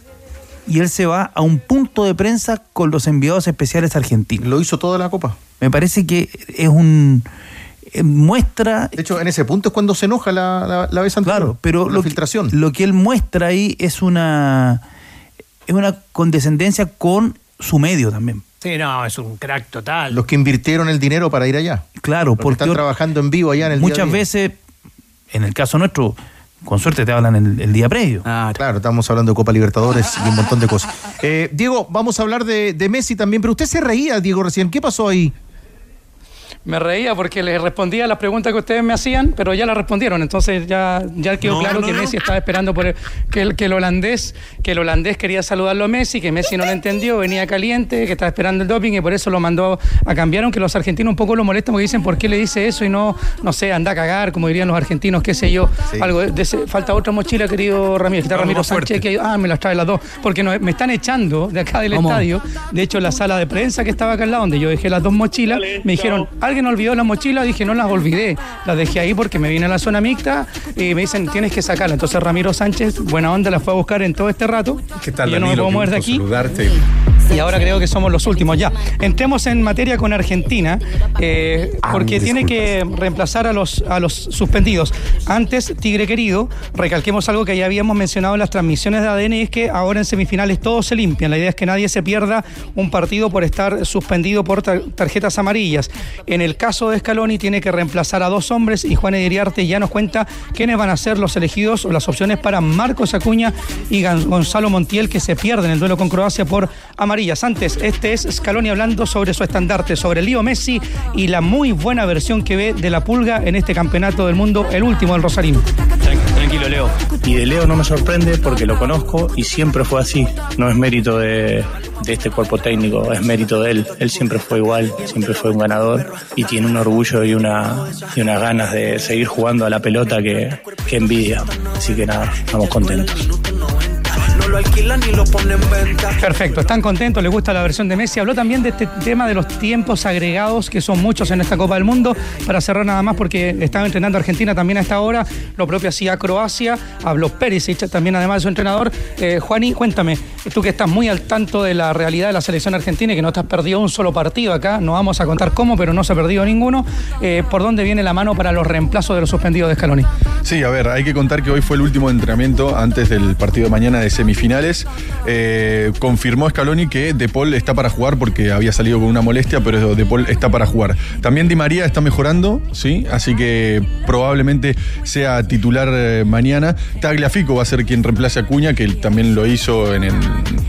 y él se va a un punto de prensa con los enviados especiales argentinos. Lo hizo toda la copa. Me parece que es un eh, muestra De hecho, en ese punto es cuando se enoja la, la, la vez anterior. Claro, pero por lo la que, filtración. lo que él muestra ahí es una es una condescendencia con su medio también. Sí, no, es un crack total. Los que invirtieron el dinero para ir allá. Claro, Los que porque están trabajando en vivo allá en el día muchas día. veces, en el caso nuestro, con suerte te hablan el, el día previo. Ah, claro, estamos hablando de Copa Libertadores y un montón de cosas. Eh, Diego, vamos a hablar de, de Messi también, pero usted se reía, Diego, recién. ¿Qué pasó ahí? Me reía porque les respondía a las preguntas que ustedes me hacían, pero ya las respondieron. Entonces ya, ya quedó No, claro no, que no. Messi estaba esperando por el- que, el, que el holandés, que el holandés quería saludarlo a Messi, que Messi no lo entendió, venía caliente, que estaba esperando el doping y por eso lo mandó a cambiar, aunque los argentinos un poco lo molestan porque dicen por qué le dice eso y no, no sé, anda a cagar, como dirían los argentinos, qué sé yo. Sí. Algo de ese- falta otra mochila, querido Ramírez, está Ramiro. Sánchez, que ah, me las trae las dos, porque no, me están echando de acá del ¿Cómo? estadio. De hecho, en la sala de prensa que estaba acá al lado, donde yo dejé las dos mochilas, me dijeron, ¿alguien olvidó la mochila? Dije, no las olvidé. Las dejé ahí porque me vine a la zona mixta y me dicen, tienes que sacarla. Entonces Ramiro Sánchez, buena onda, la fue a buscar en todo este rato. ¿Qué tal, Y yo no me puedo mover de aquí. saludarte. Y ahora creo que somos los últimos ya. Entremos en materia con Argentina, eh, porque tiene que reemplazar a los, a los suspendidos. Antes, Tigre querido, recalquemos algo que ya habíamos mencionado en las transmisiones de ADN, y es que ahora en semifinales todos se limpian. La idea es que nadie se pierda un partido por estar suspendido por tar- tarjetas amarillas. En En el caso de Scaloni tiene que reemplazar a dos hombres y Juan Ediriarte ya nos cuenta quiénes van a ser los elegidos o las opciones para Marcos Acuña y Gonzalo Montiel que se pierden el duelo con Croacia por amarillas. Antes, este es Scaloni hablando sobre su estandarte, sobre Lío Messi y la muy buena versión que ve de la pulga en este campeonato del mundo, el último del Rosarino. Tranquilo, Leo. Y de Leo no me sorprende porque lo conozco y siempre fue así. No es mérito de, de este cuerpo técnico, es mérito de él. Él siempre fue igual, siempre fue un ganador y tiene un orgullo y, una, y unas ganas de seguir jugando a la pelota que, que envidia. Así que nada, estamos contentos. Lo alquilan y lo ponen en venta. Perfecto, están contentos, les gusta la versión de Messi. Habló también de este tema de los tiempos agregados, que son muchos en esta Copa del Mundo. Para cerrar nada más, porque estaba entrenando a Argentina también a esta hora, lo propio hacía Croacia, habló Perisic también además de su entrenador. Eh, Juani, cuéntame, tú que estás muy al tanto de la realidad de la selección argentina y que no te has perdido un solo partido acá, no vamos a contar cómo, pero no se ha perdido ninguno. Eh, ¿Por dónde viene la mano para los reemplazos de los suspendidos de Scaloni? Sí, a ver, hay que contar que hoy fue el último entrenamiento antes del partido de mañana de semifinales. Eh, confirmó Scaloni que De Paul está para jugar porque había salido con una molestia, pero De Paul está para jugar. También Di María está mejorando, ¿sí? Así que probablemente sea titular eh, mañana. Tagliafico va a ser quien reemplace a Cuña, que también lo hizo en el,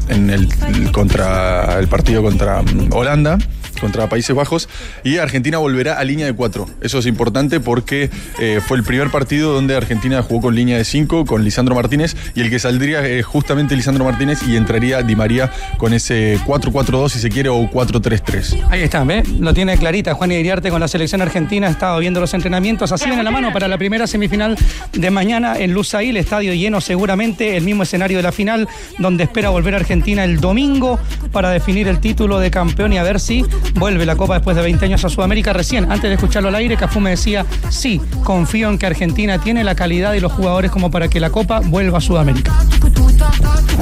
en el, contra, el partido contra mm, Holanda contra Países Bajos y Argentina volverá a línea de cuatro. Eso es importante porque eh, fue el primer partido donde Argentina jugó con línea de cinco, con Lisandro Martínez y el que saldría es justamente Lisandro Martínez y entraría Di María con ese 4-4-2 si se quiere o 4-3-3. Ahí está, ¿ve? Lo tiene clarita Juan Iriarte con la selección argentina. Ha estado viendo los entrenamientos. Así viene la mano para la primera semifinal de mañana en Lusail, estadio lleno seguramente, el mismo escenario de la final, donde espera volver a Argentina el domingo para definir el título de campeón y a ver si vuelve la Copa después de 20 años a Sudamérica. Recién, antes de escucharlo al aire, Cafú me decía, sí, confío en que Argentina tiene la calidad y los jugadores como para que la Copa vuelva a Sudamérica.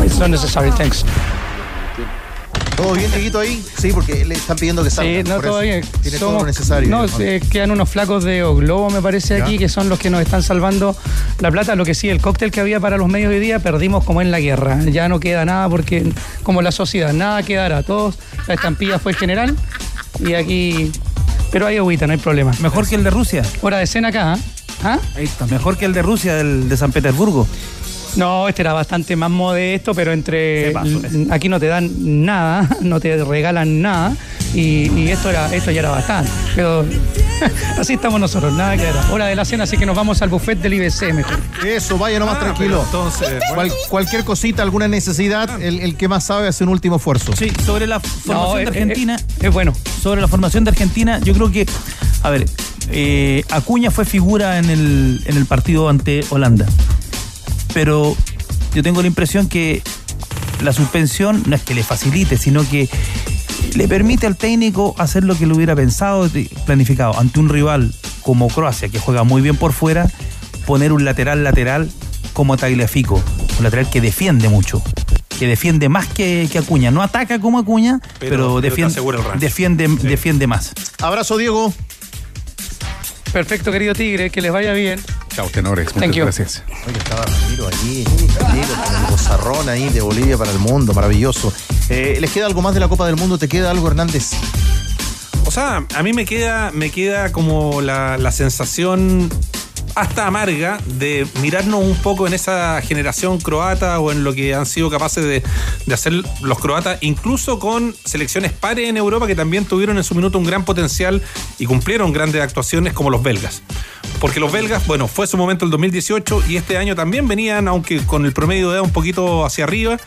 It's not necessary, thanks. ¿Todo bien, Dieguito, ahí? Sí, porque le están pidiendo que salga. Sí, no, todo bien. Tiene todo lo necesario. No, se- quedan unos flacos de O Globo, me parece Ya. aquí, que son los que nos están salvando la plata. Lo que sí, el cóctel que había para los medios de día perdimos como en la guerra. Ya no queda nada porque, como la sociedad, nada quedará. Todos, la estampilla fue general y aquí. Pero hay agüita, no hay problema. Mejor que el de Rusia. Hora de cena acá, ¿ah? ¿Ah? Ahí está. Mejor que el de Rusia, del de San Petersburgo. No, este era bastante más modesto, pero entre aquí no te dan nada, no te regalan nada y, y esto era esto ya era bastante. Pero así estamos nosotros, nada que era. Hora de la cena, así que nos vamos al buffet del IBC mejor. Eso, vaya nomás Ah, tranquilo. entonces, Cual- cualquier cosita, alguna necesidad, el, el que más sabe hace un último esfuerzo. Sí, sobre la formación de eh, Argentina. es bueno. Sobre la formación de Argentina, yo creo que, a ver, eh, Acuña fue figura en el, en el partido ante Holanda. Pero yo tengo la impresión que la suspensión no es que le facilite, sino que le permite al técnico hacer lo que le hubiera pensado, planificado, ante un rival como Croacia, que juega muy bien por fuera, poner un lateral lateral como Tagliafico, un lateral que defiende mucho, que defiende más que, que Acuña, no ataca como Acuña, Pero- pero, pero te defiende, defiende, defiende más. Abrazo, Diego. Perfecto, querido Tigre, que les vaya bien. Chao, tenores. Thank Muchas you. gracias. Oye, estaba Ramiro allí, Diego, con el bozarrón ahí de Bolivia para el mundo, maravilloso. Eh, ¿Les queda algo más de la Copa del Mundo? ¿Te queda algo, Hernández? O sea, a mí me queda, me queda como la, la sensación hasta amarga de mirarnos un poco en esa generación croata o en lo que han sido capaces de, de hacer los croatas, incluso con selecciones pares en Europa que también tuvieron en su minuto un gran potencial y cumplieron grandes actuaciones como los belgas. Porque los belgas, bueno, fue su momento el 2018 y este año también venían, aunque con el promedio de edad un poquito hacia arriba,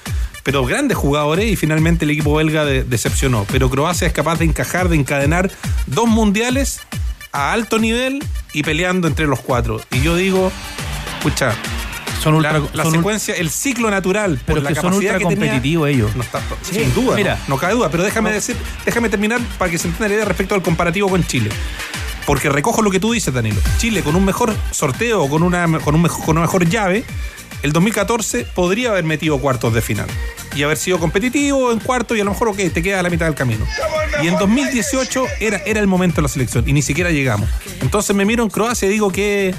pero grandes jugadores y finalmente el equipo belga de- decepcionó. Pero Croacia es capaz de encajar, de encadenar dos mundiales a alto nivel y peleando entre los cuatro. Y yo digo, escucha, Son ultra- la, la son secuencia, el ciclo natural, Pero por la que son ultra competitivos ellos. no está- Sí, sin duda, mira. no, no cabe duda, pero déjame decir, déjame terminar para que se entienda la idea respecto al comparativo con Chile. Porque recojo lo que tú dices, Danilo. Chile con un mejor sorteo, con una, con un mejor, con una mejor llave, el 2014 podría haber metido cuartos de final. Y haber sido competitivo en cuarto y a lo mejor, ok, te queda a la mitad del camino. Y en 2018 era, era el momento de la selección y ni siquiera llegamos. Entonces me miro en Croacia y digo que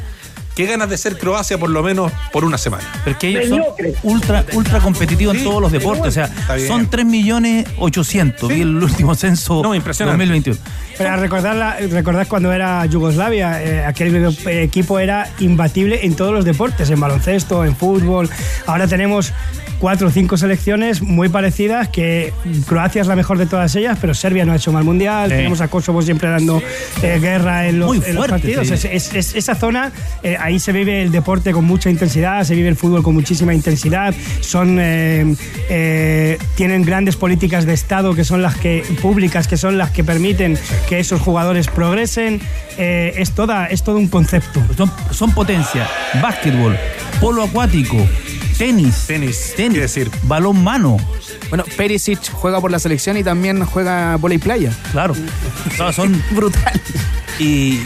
qué ganas de ser Croacia por lo menos por una semana. Pero es que ellos son ultra, ultra competitivos en todos los deportes. O sea, son 3 millones 800. Vi el último censo No, impresionante. 2021. Pero recordar, la- recordad cuando era Yugoslavia, eh, aquel eh, equipo era imbatible en todos los deportes, en baloncesto, en fútbol. Ahora tenemos cuatro o cinco selecciones muy parecidas, que Croacia es la mejor de todas ellas, pero Serbia no ha hecho mal mundial. Sí. Tenemos a Kosovo siempre dando eh, guerra en los, Muy en los fuerte, partidos. sí. Es- es- es- esa zona, eh, ahí se vive el deporte con mucha intensidad, se vive el fútbol con muchísima intensidad. Son, eh, eh, tienen grandes políticas de Estado que son las que públicas, que son las que permiten que esos jugadores progresen. Eh, es toda, es todo un concepto. Son, son potencia. Básquetbol, polo acuático, tenis. Tenis, tenis decir? balón mano. Bueno, Perisic juega por la selección y también juega volei playa. Claro. No, son brutal. Y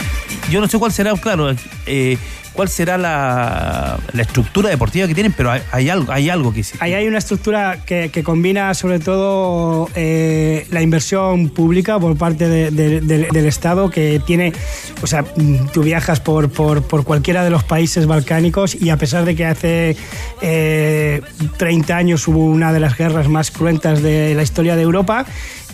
yo no sé cuál será, claro, eh, cuál será la, la estructura deportiva que tienen, pero hay, algo, hay algo que sí. Ahí hay una estructura que, combina sobre todo eh, la inversión pública por parte de- de- del- del Estado que tiene, o sea, mm, tú viajas por, por, por cualquiera de los países balcánicos y a pesar de que hace eh, 30 años hubo una de las guerras más cruentas de la historia de Europa,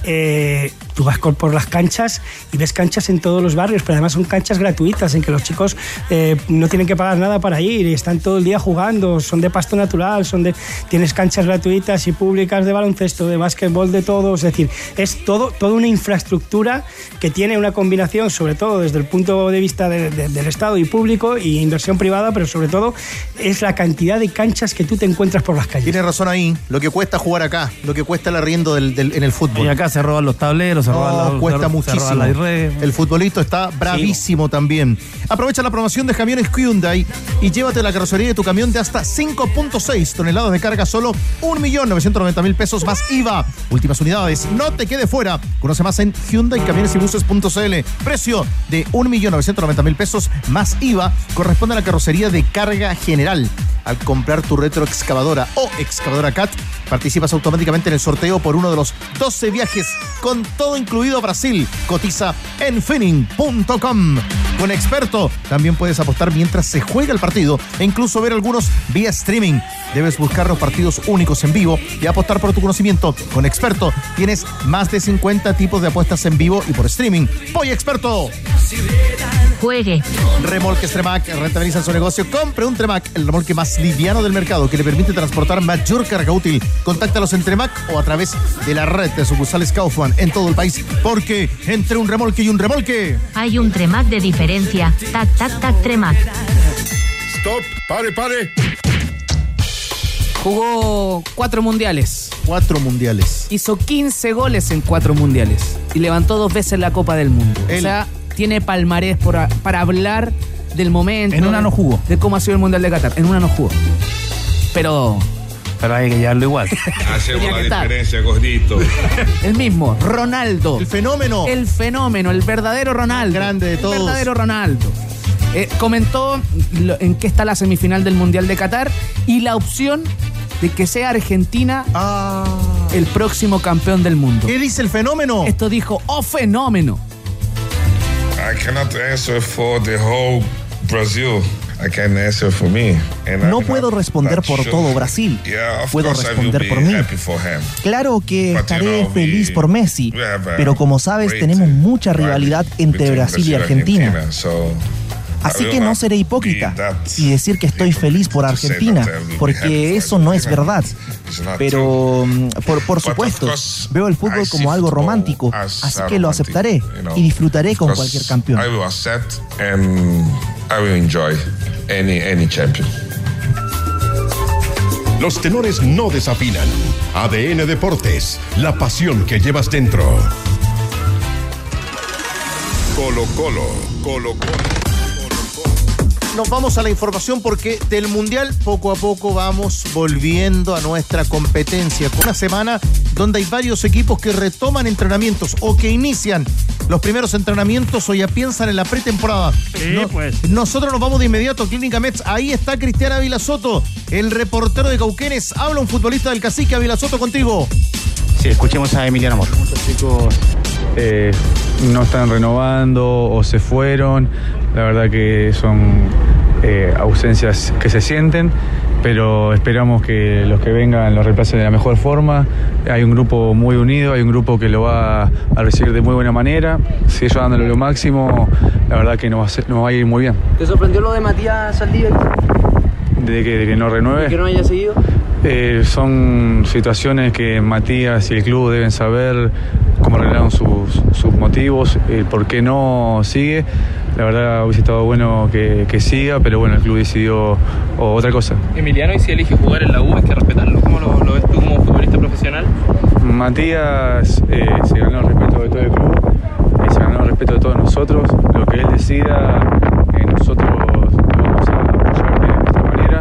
eh, tú vas por, las canchas y ves canchas en todos los barrios, pero además son canchas gratuitas en que los chicos eh, no tienen que pagar nada para ir y están todo el día jugando, son de pasto natural, son de tienes canchas gratuitas y públicas de baloncesto, de básquetbol, de todo, es decir, es todo toda una infraestructura que tiene una combinación, sobre todo desde el punto de vista de- de- del Estado y público y inversión privada, pero sobre todo es la cantidad de canchas que tú te encuentras por las calles. Tiene razón ahí, lo que cuesta jugar acá, lo que cuesta el arriendo del- del- en el fútbol. Y acá se roban los tableros, se roban No, la- cuesta se roban muchísimo. las redes. El futbolito está bravísimo también. Aprovecha la promoción de camiones Hyundai y llévate la carrocería de tu camión de hasta 5.6 toneladas de carga, solo 1.990.000 pesos más IVA. Últimas unidades, no te quede fuera. Conoce más en Hyundai Camiones y Buses.cl. Precio de 1.990.000 pesos más IVA corresponde a la carrocería de carga general. Al comprar tu retroexcavadora o excavadora CAT, participas automáticamente en el sorteo por uno de los 12 viajes con todo incluido Brasil. Cotiza en finning.com. Con experto también puedes apostar mientras se juega el partido e incluso ver algunos vía streaming. Debes buscar los partidos únicos en vivo y apostar por tu conocimiento. Con experto tienes más de 50 tipos de apuestas en vivo y por streaming. Voy experto. Juegue. Remolques Tremac rentabiliza su negocio. Compre un Tremac, el remolque más liviano del mercado que le permite transportar mayor carga útil. Contáctalos en Tremac o a través de la red de sucursales Kaufman en todo el país. Porque entre un remolque y un remolque. Hay un Tremac de diferencia. Tac, tac, tac, Tremac. Stop, pare, pare. Jugó cuatro mundiales. Cuatro mundiales. Hizo 15 goles en cuatro mundiales. Y levantó dos veces la Copa del Mundo. O sea, tiene palmarés por a- para hablar del momento. En una no jugó. De cómo ha sido el Mundial de Qatar. En una no jugó. Pero Pero hay que llevarlo igual. Hacemos la estar. diferencia, gordito. el mismo, Ronaldo. El fenómeno. El fenómeno, el verdadero Ronaldo. grande de todos. El verdadero Ronaldo. Eh, comentó lo- en qué está la semifinal del Mundial de Qatar y la opción de que sea Argentina el próximo campeón del mundo. Ah. ¿Qué dice el fenómeno? Esto dijo, oh fenómeno. I cannot answer for the whole Brazil. No puedo responder por todo Brasil. Puedo responder por mí. Claro que estaré feliz por Messi, pero como sabes tenemos mucha rivalidad entre Brasil y Argentina. Así que no seré hipócrita y decir que estoy feliz por Argentina, porque eso no es verdad. Pero mm, por, por supuesto, veo el fútbol como algo romántico, as así que lo aceptaré y disfrutaré con cualquier campeón. Any any champion. Los tenores no desafinan. ADN Deportes, la pasión que llevas dentro. Colo Colo, Colo Colo. Nos vamos a la información porque del Mundial poco a poco vamos volviendo a nuestra competencia. Con una semana donde hay varios equipos que retoman entrenamientos o que inician los primeros entrenamientos o ya piensan en la pretemporada. No- pues. Nosotros nos vamos de inmediato a Clínica Mets. Ahí está Cristian Ávila Soto, el reportero de Cauquenes. Habla un futbolista del cacique Ávila Soto contigo. Sí, escuchemos a Emiliano Amor. Muchos chicos eh, no están renovando o se fueron. La verdad que son eh, ausencias que se sienten, pero esperamos que los que vengan lo reemplacen de la mejor forma. Hay un grupo muy unido, hay un grupo que lo va a recibir de muy buena manera. Si ellos dándole lo máximo, la verdad que nos va a, ser- nos va a ir muy bien. ¿Te sorprendió lo de Matías Saldívar? De que, de que no renueve. ¿Que no haya seguido? Eh, son situaciones que Matías y el club deben saber cómo arreglaron sus, sus motivos, el por qué no sigue. La verdad hubiese estado bueno que, que siga, pero bueno, el club decidió o- otra cosa. Emiliano, y si elige jugar en la U, hay que respetarlo. ¿Cómo lo, lo ves tú como futbolista profesional? Matías eh, se ganó el respeto de todo el club, eh, se ganó el respeto de todos nosotros. Lo que él decida, eh, nosotros lo vamos a apoyar de nuestra manera.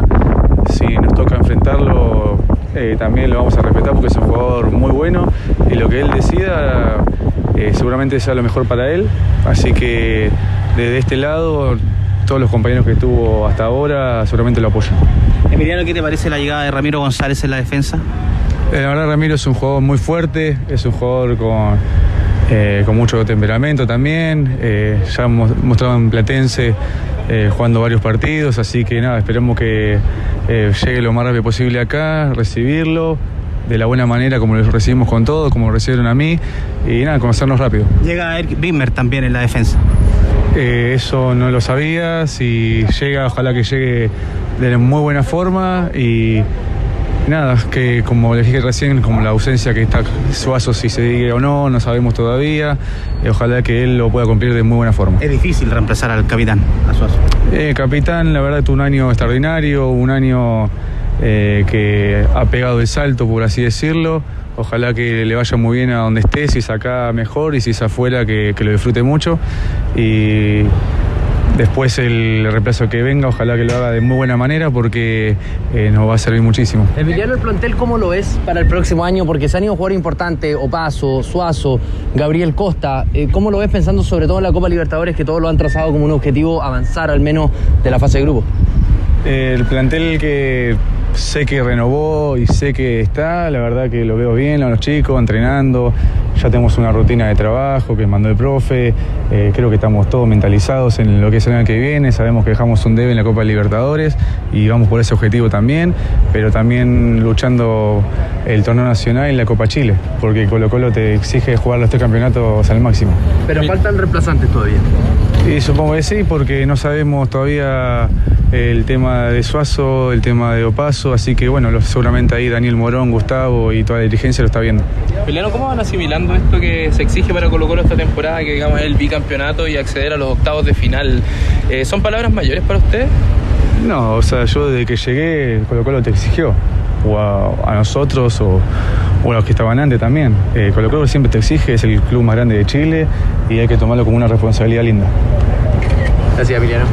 Si nos toca enfrentarlo, eh, también lo vamos a respetar porque es un jugador muy bueno y lo que él decida seguramente sea lo mejor para él. Así que desde este lado, todos los compañeros que tuvo hasta ahora seguramente lo apoyan. Emiliano, ¿qué te parece la llegada de Ramiro González en la defensa? Eh, La verdad Ramiro es un jugador muy fuerte, es un jugador con, eh, con mucho temperamento también, eh, ya hemos mostrado en Platense eh, jugando varios partidos, así que nada, esperemos que eh, llegue lo más rápido posible acá, recibirlo de la buena manera como lo recibimos con todos, como lo recibieron a mí, y nada, conocernos rápido. Llega Eric Bimmer también en la defensa. Eh, eso no lo sabía, si llega, ojalá que llegue de muy buena forma y nada, que como les dije recién, como la ausencia que está Suazo, si se diga o no, no sabemos todavía, eh, ojalá que él lo pueda cumplir de muy buena forma. Es difícil reemplazar al capitán, a Suazo. Eh, capitán, la verdad tuvo un año extraordinario, un año eh, que ha pegado el salto, por así decirlo. Ojalá que le vaya muy bien a donde esté, si es acá mejor y si es afuera que, que lo disfrute mucho. Y después el reemplazo que venga, ojalá que lo haga de muy buena manera porque eh, nos va a servir muchísimo. Emiliano, el plantel, ¿cómo lo ves para el próximo año? Porque se han ido jugadores importantes, Opaso, Suazo, Gabriel Costa. Eh, ¿Cómo lo ves pensando sobre todo en la Copa Libertadores, que todos lo han trazado como un objetivo avanzar al menos de la fase de grupo? El plantel que sé que renovó y sé que está, la verdad que lo veo bien los chicos, entrenando, ya tenemos una rutina de trabajo que mandó el profe, eh, creo que estamos todos mentalizados en lo que es el año que viene, sabemos que dejamos un debe en la Copa Libertadores y vamos por ese objetivo también, pero también luchando el torneo nacional y la Copa Chile, porque Colo Colo te exige jugar los tres campeonatos al máximo. Pero faltan reemplazantes todavía. Y supongo que sí, porque no sabemos todavía el tema de Suazo, el tema de Opaso, así que bueno, seguramente ahí Daniel Morón, Gustavo y toda la dirigencia lo está viendo. Emiliano, ¿cómo van asimilando esto que se exige para Colo Colo esta temporada, que digamos es el bicampeonato y acceder a los octavos de final? Eh, ¿Son palabras mayores para usted? No, o sea, yo desde que llegué, Colo Colo te exigió, o a, a nosotros o, o a los que estaban antes también. Eh, Colo Colo siempre te exige, es el club más grande de Chile y hay que tomarlo como una responsabilidad linda. Gracias, Emiliano.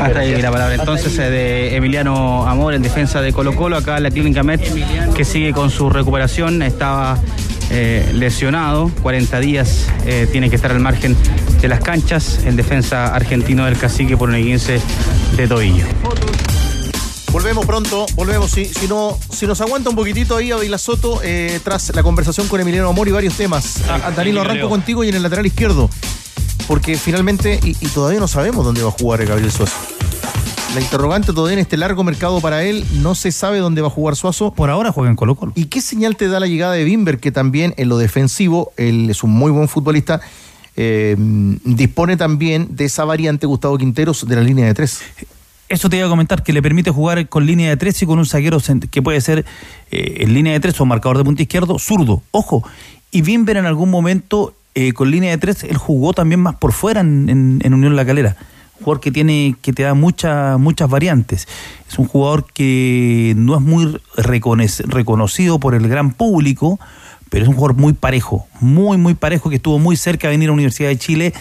Hasta ahí la palabra entonces eh, de Emiliano Amor en defensa de Colo Colo, acá en la clínica Met, que sigue con su recuperación, estaba eh, lesionado, 40 días, eh, tiene que estar al margen de las canchas, en defensa argentino del cacique por un 15 de tobillo. Volvemos pronto, volvemos. Si, si, no, si nos aguanta un poquitito ahí Avila Soto, eh, tras la conversación con Emiliano Amor y varios temas. A- a Danilo, arranco contigo y en el lateral izquierdo. Porque finalmente, y, y todavía no sabemos dónde va a jugar Gabriel. La interrogante todavía en este largo mercado para él, no se sabe dónde va a jugar Suazo. Por ahora juega en Colo Colo. ¿Y qué señal te da la llegada de Bimber, que también en lo defensivo, él es un muy buen futbolista, eh, dispone también de esa variante Gustavo Quinteros de la línea de tres? Eso te iba a comentar, que le permite jugar con línea de tres y con un zaguero que puede ser eh, en línea de tres o marcador de punta izquierdo, zurdo. Ojo, y Bimber en algún momento eh, con línea de tres, él jugó también más por fuera en, en- en Unión La Calera. Jugador que tiene, que te da muchas muchas variantes. Es un jugador que no es muy reconocido por el gran público, pero es un jugador muy parejo, muy, muy parejo, que estuvo muy cerca de venir a la Universidad de Chile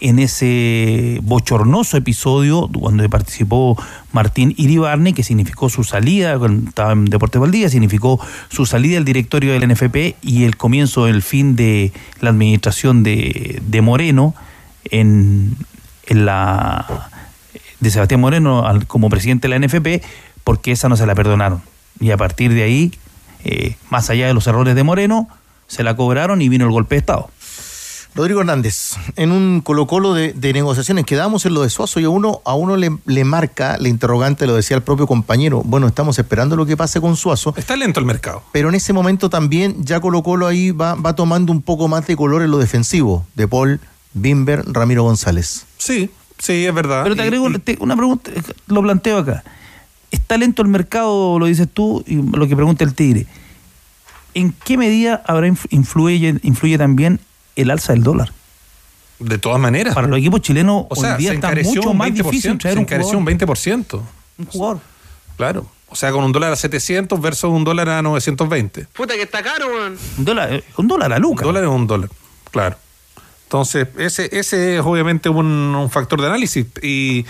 en ese bochornoso episodio cuando participó Martín Iribarne, que significó su salida, estaba en Deportes Valdivia, significó su salida del directorio del NFP y el comienzo del fin de la administración de, de Moreno en, en la de Sebastián Moreno al- como presidente de la NFP, porque esa no se la perdonaron. Y a partir de ahí, eh, más allá de los errores de Moreno, se la cobraron y vino el golpe de Estado. Rodrigo Hernández, en un Colo-Colo de, de negociaciones, quedamos en lo de Suazo y a uno, a uno le, le marca la interrogante, lo decía el propio compañero. Bueno, estamos esperando lo que pase con Suazo. Está lento el mercado. Pero en ese momento también ya Colo Colo ahí va, va tomando un poco más de color en lo defensivo. De Paul, Bimber, Ramiro González. Sí, sí, es verdad. Pero te agrego y- te- una pregunta, lo planteo acá. ¿Está lento el mercado, lo dices tú, y lo que pregunta el Tigre? ¿En qué medida habrá inf- influye, influye también el alza del dólar? De todas maneras. Para los equipos chilenos O sea, hoy día se está encareció mucho un más 20%, difícil traer se un encareció jugador. un 20%. Un jugador. Claro. O sea, con un dólar a 700 versus un dólar a 920. Puta que está caro, weón. Un dólar, eh, un dólar a Luca. Un dólar es un dólar, claro. Entonces, ese, ese es obviamente un, un factor de análisis. Y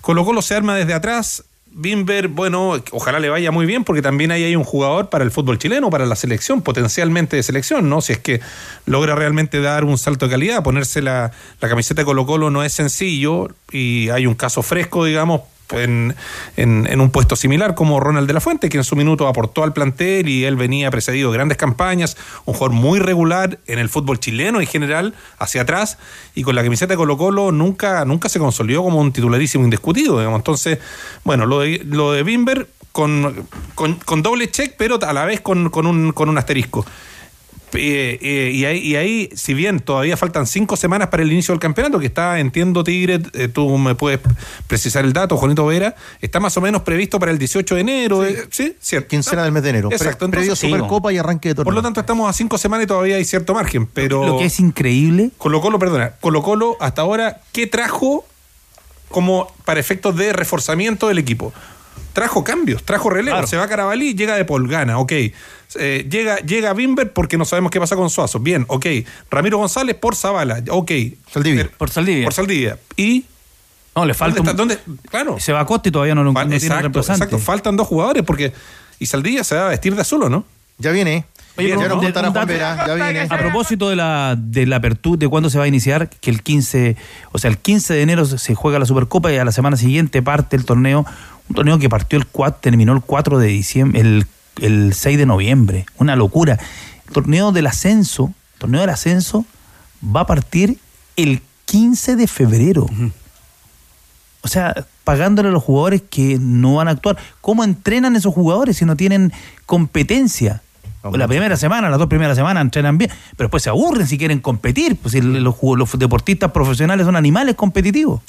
Colo Colo se arma desde atrás. Bimber, bueno, ojalá le vaya muy bien porque también ahí hay un jugador para el fútbol chileno, para la selección, potencialmente de selección, ¿no? Si es que logra realmente dar un salto de calidad, ponerse la, la camiseta de Colo Colo no es sencillo y hay un caso fresco, digamos, en, en- un puesto similar como Ronald de la Fuente, que en su minuto aportó al plantel y él venía precedido de grandes campañas, un jugador muy regular en el fútbol chileno en general, hacia atrás, y con la camiseta de Colo Colo nunca, nunca se consolidó como un titularísimo indiscutido. Entonces, bueno, lo de, lo de Bimber con, con, con doble check, pero a la vez con, con un, con un asterisco. Eh, eh, y, ahí, y ahí, si bien todavía faltan cinco semanas para el inicio del campeonato, que está, entiendo, Tigre, eh, tú me puedes precisar el dato, Juanito Vera, está más o menos previsto para el 18 de enero, eh, ¿sí? Cierto. Quincena del mes de enero. Exacto. Pre- previo entonces- Supercopa y arranque de torneo. Por lo tanto, estamos a cinco semanas y todavía hay cierto margen, pero... Lo que es increíble. Colo Colo, perdona, Colo Colo hasta ahora, ¿qué trajo como para efectos de reforzamiento del equipo? Trajo cambios, trajo relevo. Claro. Se va Carabalí, llega de Polgana, ok. Eh, llega, llega Bimber porque no sabemos qué pasa con Suazo. Bien, ok. Ramiro González por Zavala, ok. Saldivia. Por Saldivia. Por Saldivia. Y. No, le falta ¿Dónde, un- está? ¿Dónde? Claro. Se va a Costa y todavía no, lo no tiene exacto, exacto. Faltan dos jugadores porque. Y Saldivia se va a vestir de azul, ¿o no? Ya viene. Oye, ya pero nos de- un Juan Vera, ya viene. A propósito de la, de la apertura, de cuándo se va a iniciar, que el 15, o sea, el 15 de enero se juega la Supercopa y a la semana siguiente parte el torneo, un torneo que partió el 4, terminó el 4 de diciembre, el, el 6 de noviembre, una locura. El torneo del ascenso, torneo del ascenso va a partir el 15 de febrero. O sea, pagándole a los jugadores que no van a actuar. ¿Cómo entrenan esos jugadores si no tienen competencia? La primera semana, las dos primeras semanas entrenan bien, pero después se aburren si quieren competir. Pues si los, los deportistas profesionales son animales competitivos.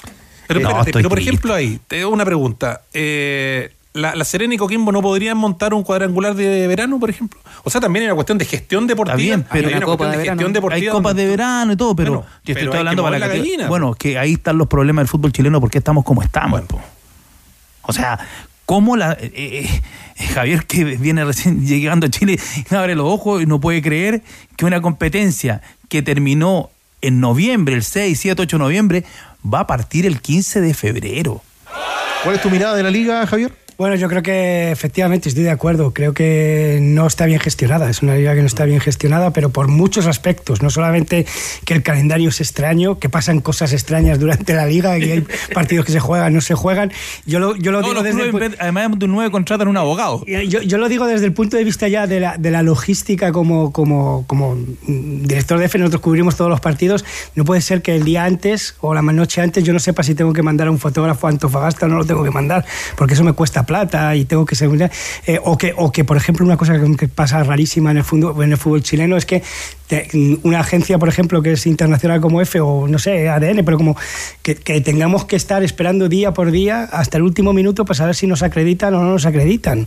Pero, espérate, pero por ejemplo ahí, te hago una pregunta. Eh, la, la Serena y Coquimbo no podrían montar un cuadrangular de verano, por ejemplo? O sea, también hay una cuestión de gestión deportiva. Bien, pero hay una de, gestión deportiva. Hay copas de verano y todo, pero Bueno, yo pero estoy hablando para la gallina, Bueno, que ahí están los problemas del fútbol chileno porque estamos como estamos. po. O sea, ¿cómo la. eh, eh, Javier, que viene recién llegando a Chile, abre los ojos y no puede creer que una competencia que terminó en noviembre, el 6, 7, 8 de noviembre, va a partir el 15 de febrero. ¿Cuál es tu mirada de la liga, Javier? Bueno, yo creo que efectivamente estoy de acuerdo. Creo que no está bien gestionada. Es una liga que no está bien gestionada, pero por muchos aspectos. No solamente que el calendario es extraño, que pasan cosas extrañas durante la liga, que hay partidos que se juegan, no se juegan. Yo lo, yo lo No, digo desde el además de un 9 contratan un abogado. yo, yo lo digo desde el punto de vista ya de la, de la logística como, como, como director de F, nosotros cubrimos todos los partidos. No puede ser que el día antes o la noche antes yo no sepa si tengo que mandar a un fotógrafo a Antofagasta o no lo tengo que mandar, porque eso me cuesta plata y tengo que ser... eh, o, que, o que, por ejemplo, una cosa que, pasa rarísima en el, fútbol, en el fútbol chileno es que te- una agencia, por ejemplo, que es internacional como F o no sé, ADN, pero como que, que tengamos que estar esperando día por día hasta el último minuto para saber si nos acreditan o no nos acreditan.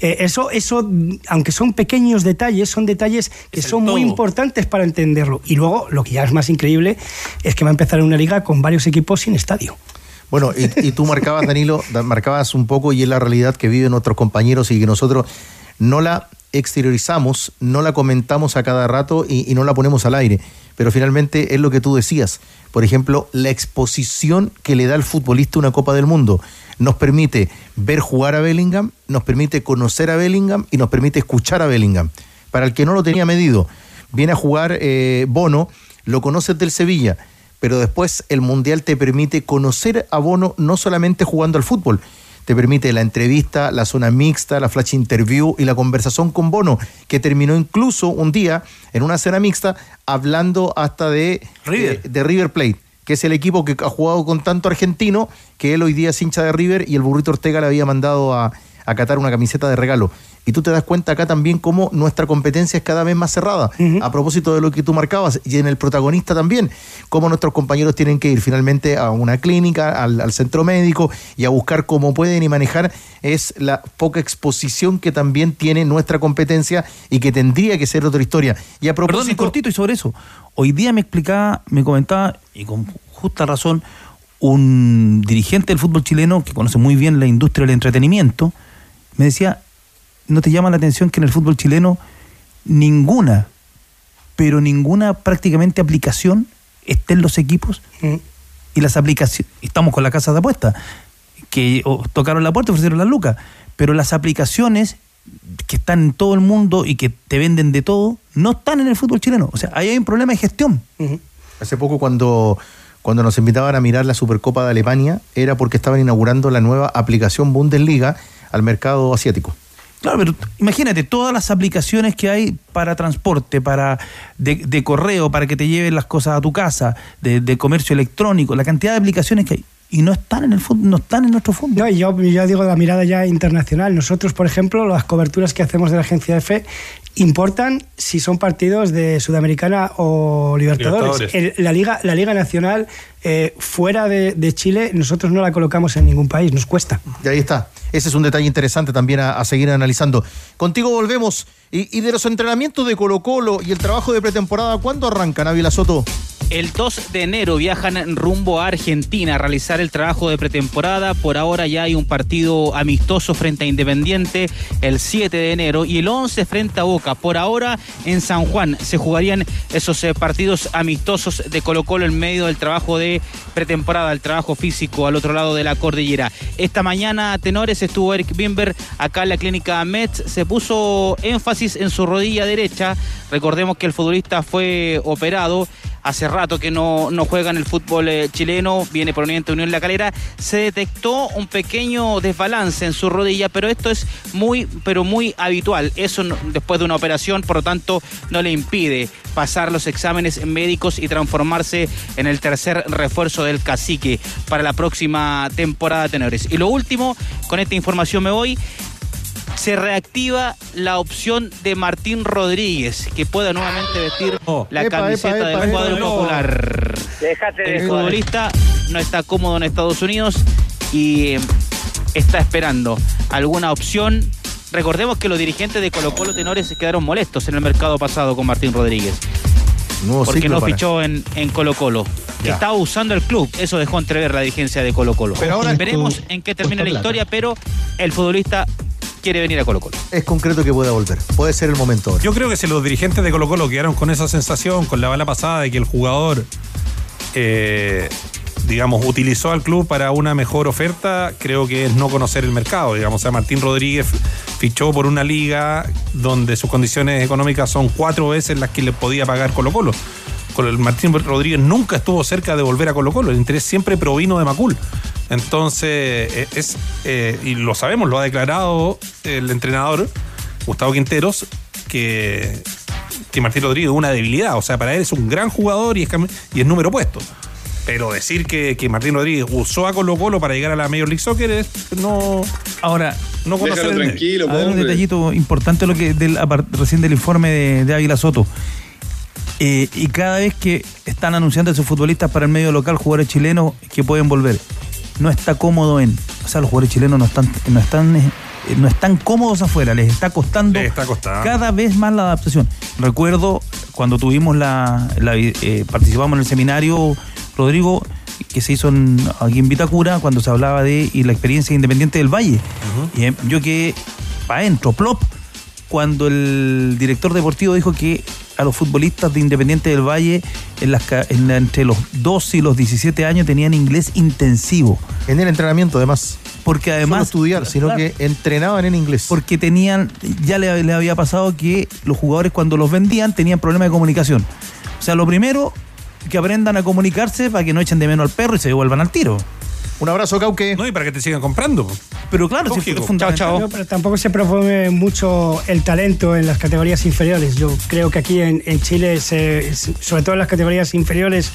Eh, eso, eso, aunque son pequeños detalles, son detalles que son muy importantes para entenderlo. Y luego, lo que ya es más increíble, es que va a empezar una liga con varios equipos sin estadio. Bueno, y, tú marcabas, Danilo, da- marcabas un poco y es la realidad que viven nuestros compañeros y que nosotros no la exteriorizamos, no la comentamos a cada rato y, y no la ponemos al aire. Pero finalmente es lo que tú decías. Por ejemplo, la exposición que le da al futbolista una Copa del Mundo nos permite ver jugar a Bellingham, nos permite conocer a Bellingham y nos permite escuchar a Bellingham. Para el que no lo tenía medido, viene a jugar eh, Bono, lo conoces del Sevilla, pero después el Mundial te permite conocer a Bono no solamente jugando al fútbol, te permite la entrevista, la zona mixta, la flash interview y la conversación con Bono, que terminó incluso un día en una cena mixta hablando hasta de River. de, de River Plate, que es el equipo que ha jugado con tanto argentino que él hoy día es hincha de River y el burrito Ortega le había mandado a, a Qatar una camiseta de regalo. Y tú te das cuenta acá también cómo nuestra competencia es cada vez más cerrada. A propósito de lo que tú marcabas, y en el protagonista también, cómo nuestros compañeros tienen que ir finalmente a una clínica, al, al centro médico y a buscar cómo pueden y manejar es la poca exposición que también tiene nuestra competencia y que tendría que ser otra historia. Y a Perdón, y propósito, cortito y sobre eso. Hoy día me explicaba, me comentaba, y con justa razón, un dirigente del fútbol chileno que conoce muy bien la industria del entretenimiento, me decía, ¿no te llama la atención que en el fútbol chileno ninguna, pero ninguna prácticamente aplicación esté en los equipos? Y las aplicaciones, estamos con la casa de apuestas, que oh, tocaron la puerta y ofrecieron las lucas, pero las aplicaciones que están en todo el mundo y que te venden de todo, no están en el fútbol chileno. O sea, ahí hay un problema de gestión. Hace poco cuando, cuando nos invitaban a mirar la Supercopa de Alemania era porque estaban inaugurando la nueva aplicación Bundesliga al mercado asiático. Claro, pero imagínate todas las aplicaciones que hay para transporte, para de, de correo, para que te lleven las cosas a tu casa, de, comercio electrónico, la cantidad de aplicaciones que hay. Y no están en el fútbol, no están en nuestro fútbol. No, y yo, yo digo la mirada ya internacional. Nosotros, por ejemplo, las coberturas que hacemos de la agencia EFE importan si son partidos de Sudamericana o Libertadores. Libertadores. El- la, Liga, la Liga Nacional, eh, fuera de, de Chile, nosotros no la colocamos en ningún país, nos cuesta. Y ahí está. Ese es un detalle interesante también a, a seguir analizando. Contigo volvemos. Y, y de los entrenamientos de Colo Colo y el trabajo de pretemporada, ¿cuándo arrancan, Ávila Soto? El 2 de enero viajan rumbo a Argentina a realizar el trabajo de pretemporada. Por ahora ya hay un partido amistoso frente a Independiente el 7 de enero y el 11 frente a Boca. Por ahora en San Juan se jugarían esos eh, partidos amistosos de Colo Colo en medio del trabajo de pretemporada, el trabajo físico al otro lado de la cordillera. Esta mañana, tenores, estuvo Eric Bimber acá en la clínica Metz. Se puso énfasis en su rodilla derecha. Recordemos que el futbolista fue operado hace rato que no, no juega en el fútbol eh, chileno, viene proveniente de Unión La Calera, se detectó un pequeño desbalance en su rodilla, pero esto es muy, pero muy habitual. Eso después de una operación, por lo tanto, no le impide pasar los exámenes médicos y transformarse en el tercer refuerzo del cacique para la próxima temporada, tenores. Y lo último, con esta información me voy se reactiva la opción de Martín Rodríguez, que pueda nuevamente vestir la Epa, camiseta epa, epa, del cuadro popular. El futbolista no está cómodo en Estados Unidos y eh, está esperando alguna opción. Recordemos que los dirigentes de Colo Colo Tenores quedaron molestos en el mercado pasado con Martín Rodríguez. Nuevo porque no fichó en, en Colo Colo. Ya. Estaba usando el club. Eso dejó entrever la dirigencia de Colo Colo. Pero ahora Veremos en qué termina la historia, pero el futbolista quiere venir a Colo Colo. Es concreto que pueda volver. Puede ser el momento ahora. Yo creo que si los dirigentes de Colo Colo quedaron con esa sensación, con la bala pasada de que el jugador, eh, digamos, utilizó al club para una mejor oferta, creo que es no conocer el mercado. Digamos, o sea, Martín Rodríguez fichó por una liga donde sus condiciones económicas son cuatro veces las que le podía pagar Colo Colo. Con el Martín Rodríguez nunca estuvo cerca de volver a Colo Colo. El interés siempre provino de Macul. Entonces, eh, es, eh, y lo sabemos, lo ha declarado el entrenador, Gustavo Quinteros, que, que Martín Rodríguez es una debilidad. O sea, para él es un gran jugador y es, y es número puesto. Pero decir que, que Martín Rodríguez usó a Colo Colo para llegar a la Major League Soccer es no. Ahora, no conocer el medio. A ver, un detallito importante lo que del, recién del informe de, de Águila Soto. Eh, y cada vez que están anunciando a sus futbolistas para el medio local, jugadores chilenos que pueden volver, no está cómodo en. O sea, los jugadores chilenos no están, no están, eh, no están cómodos afuera, les está costando Les está costando. cada vez más la adaptación. Recuerdo cuando tuvimos la, la- eh, participamos en el seminario, Rodrigo, que se hizo en- aquí en Vitacura, cuando se hablaba de y la experiencia independiente del Valle. Y eh, yo que para adentro, plop, cuando el director deportivo dijo que a los futbolistas de Independiente del Valle en las, en entre los 12 y los 17 años tenían inglés intensivo. En el entrenamiento, además. Porque además. No estudiar, sino Claro. que entrenaban en inglés. Porque tenían, ya le, le había pasado que los jugadores cuando los vendían tenían problemas de comunicación. O sea, lo primero, que aprendan a comunicarse para que no echen de menos al perro y se devuelvan al tiro. Un abrazo, Cauque. No, y para que te sigan comprando. Pero claro, es fundamental. No, pero tampoco se promueve mucho el talento en las categorías inferiores. Yo creo que aquí en, en Chile, se- sobre todo en las categorías inferiores,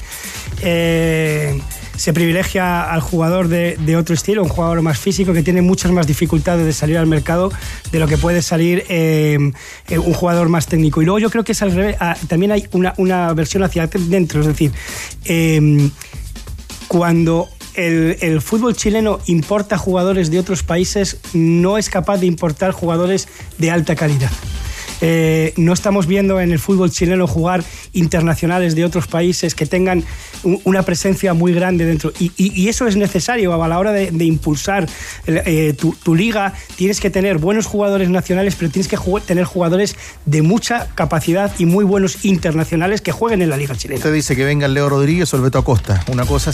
eh, se privilegia al jugador de, de otro estilo, un jugador más físico que tiene muchas más dificultades de salir al mercado de lo que puede salir eh, eh, un jugador más técnico. Y luego yo creo que es al revés. Ah, también hay una, una versión hacia dentro, es decir, eh, cuando el, fútbol chileno importa jugadores de otros países, no es capaz de importar jugadores de alta calidad. Eh, no estamos viendo en el fútbol chileno jugar internacionales de otros países que tengan una presencia muy grande dentro. Y, eso es necesario a la hora de, impulsar eh, tu, liga. Tienes que tener buenos jugadores nacionales, pero tienes que tener jugadores de mucha capacidad y muy buenos internacionales que jueguen en la liga chilena. Usted dice que venga Leo Rodríguez o el Acosta. Una cosa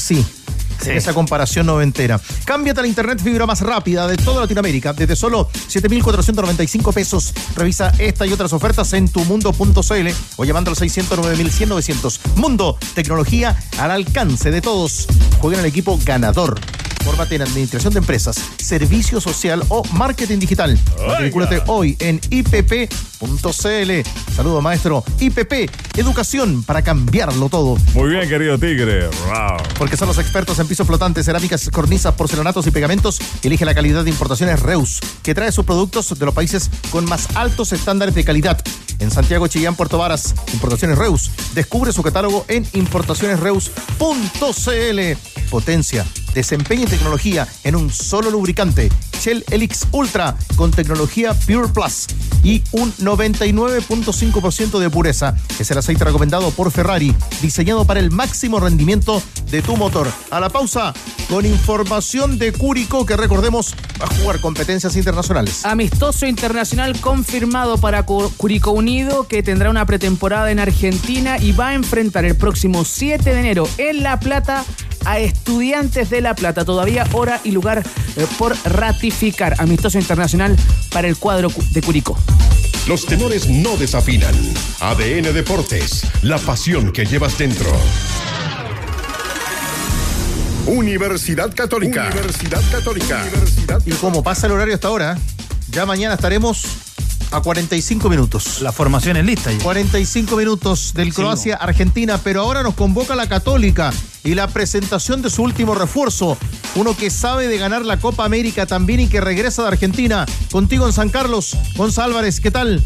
Esa comparación noventera. Cámbiate a la internet fibra más rápida de toda Latinoamérica. Desde solo 7,495 pesos. Revisa esta y otras ofertas en tumundo.cl o llamando al 609.100-900. Mundo, tecnología al alcance de todos. Juega en el equipo ganador. Fórmate en administración de empresas, servicio social o marketing digital. Matricúlate hoy en ipp.cl. Saludo maestro. IPP, educación para cambiarlo todo. Muy bien, querido Tigre. Wow. Porque son los expertos en pisos flotantes, cerámicas, cornisas, porcelanatos y pegamentos. Elige la calidad de importaciones Reus, que trae sus productos de los países con más altos estándares de calidad. En Santiago, Chillán, Puerto Varas, Importaciones Reus. Descubre su catálogo en importacionesreus.cl. Potencia, desempeño y tecnología en un solo lubricante. Shell Helix Ultra con tecnología Pure Plus y un 99.5% de pureza. Es el aceite recomendado por Ferrari, diseñado para el máximo rendimiento de tu motor. A la pausa, con información de Cúrico que recordemos va a jugar competencias internacionales. Amistoso internacional confirmado para Cu- Curicó Unido que tendrá una pretemporada en Argentina y va a enfrentar el próximo 7 de enero en La Plata a Estudiantes de La Plata. Todavía hora y lugar eh, por ratificar. Amistoso internacional para el cuadro cu- de Curicó. Los tenores no desafinan. ADN Deportes, la pasión que llevas dentro. Universidad Católica. Universidad Católica. Y como pasa el horario hasta ahora, ya mañana estaremos a 45 minutos. La formación es lista. ya. 45 minutos del Croacia-Argentina, pero ahora nos convoca la Católica y la presentación de su último refuerzo. Uno que sabe de ganar la Copa América también y que regresa de Argentina. Contigo en San Carlos, Gonza Álvarez, ¿qué tal?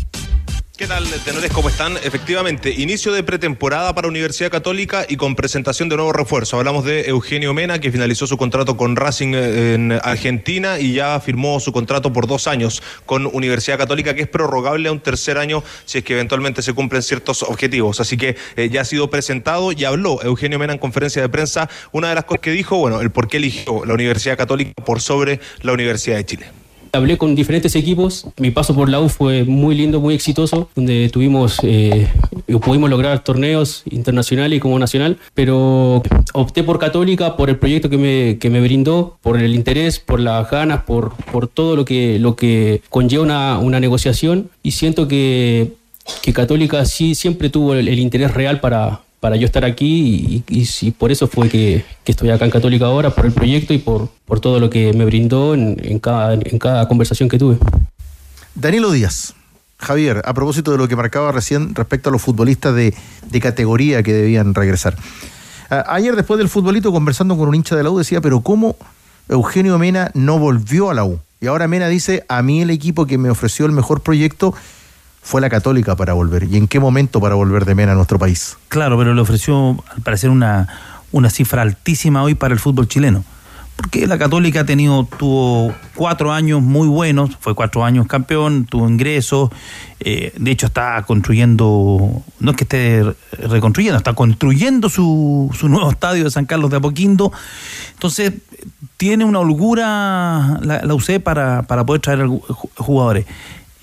¿Qué tal, tenores? ¿Cómo están? Efectivamente, inicio de pretemporada para Universidad Católica y con presentación de nuevo refuerzo. Hablamos de Eugenio Mena, que finalizó su contrato con Racing eh, en Argentina y ya firmó su contrato por dos años con Universidad Católica, que es prorrogable a un tercer año si es que eventualmente se cumplen ciertos objetivos. Así que eh, ya ha sido presentado y habló Eugenio Mena en conferencia de prensa. Una de las cosas que dijo, bueno, el por qué eligió la Universidad Católica por sobre la Universidad de Chile. Hablé con diferentes equipos. Mi paso por la U fue muy lindo, muy exitoso, donde tuvimos, eh, pudimos lograr torneos internacionales y como nacional, pero opté por Católica por el proyecto que me, que me brindó, por el interés, por las ganas, por, por todo lo que, lo que conlleva una, una negociación y siento que, que Católica sí siempre tuvo el, el interés real para, para yo estar aquí y, por eso fue que, estoy acá en Católica ahora, por el proyecto y por, todo lo que me brindó en, cada, conversación que tuve. Danilo Díaz. Javier, a propósito de lo que marcaba recién respecto a los futbolistas de, categoría que debían regresar. Ayer, después del futbolito, conversando con un hincha de la U, decía, pero ¿cómo Eugenio Mena no volvió a la U? Y ahora Mena dice, a mí el equipo que me ofreció el mejor proyecto fue la Católica para volver. ¿Y en qué momento para volver de Mena a nuestro país? Claro, pero le ofreció, al parecer, una, una cifra altísima hoy para el fútbol chileno. Porque la Católica ha tenido, tuvo cuatro años muy buenos, fue cuatro años campeón, tuvo ingresos, eh, de hecho está construyendo, no es que esté re- reconstruyendo, está construyendo su, su nuevo estadio de San Carlos de Apoquindo. Entonces, tiene una holgura la, la UC para, para poder traer jugadores.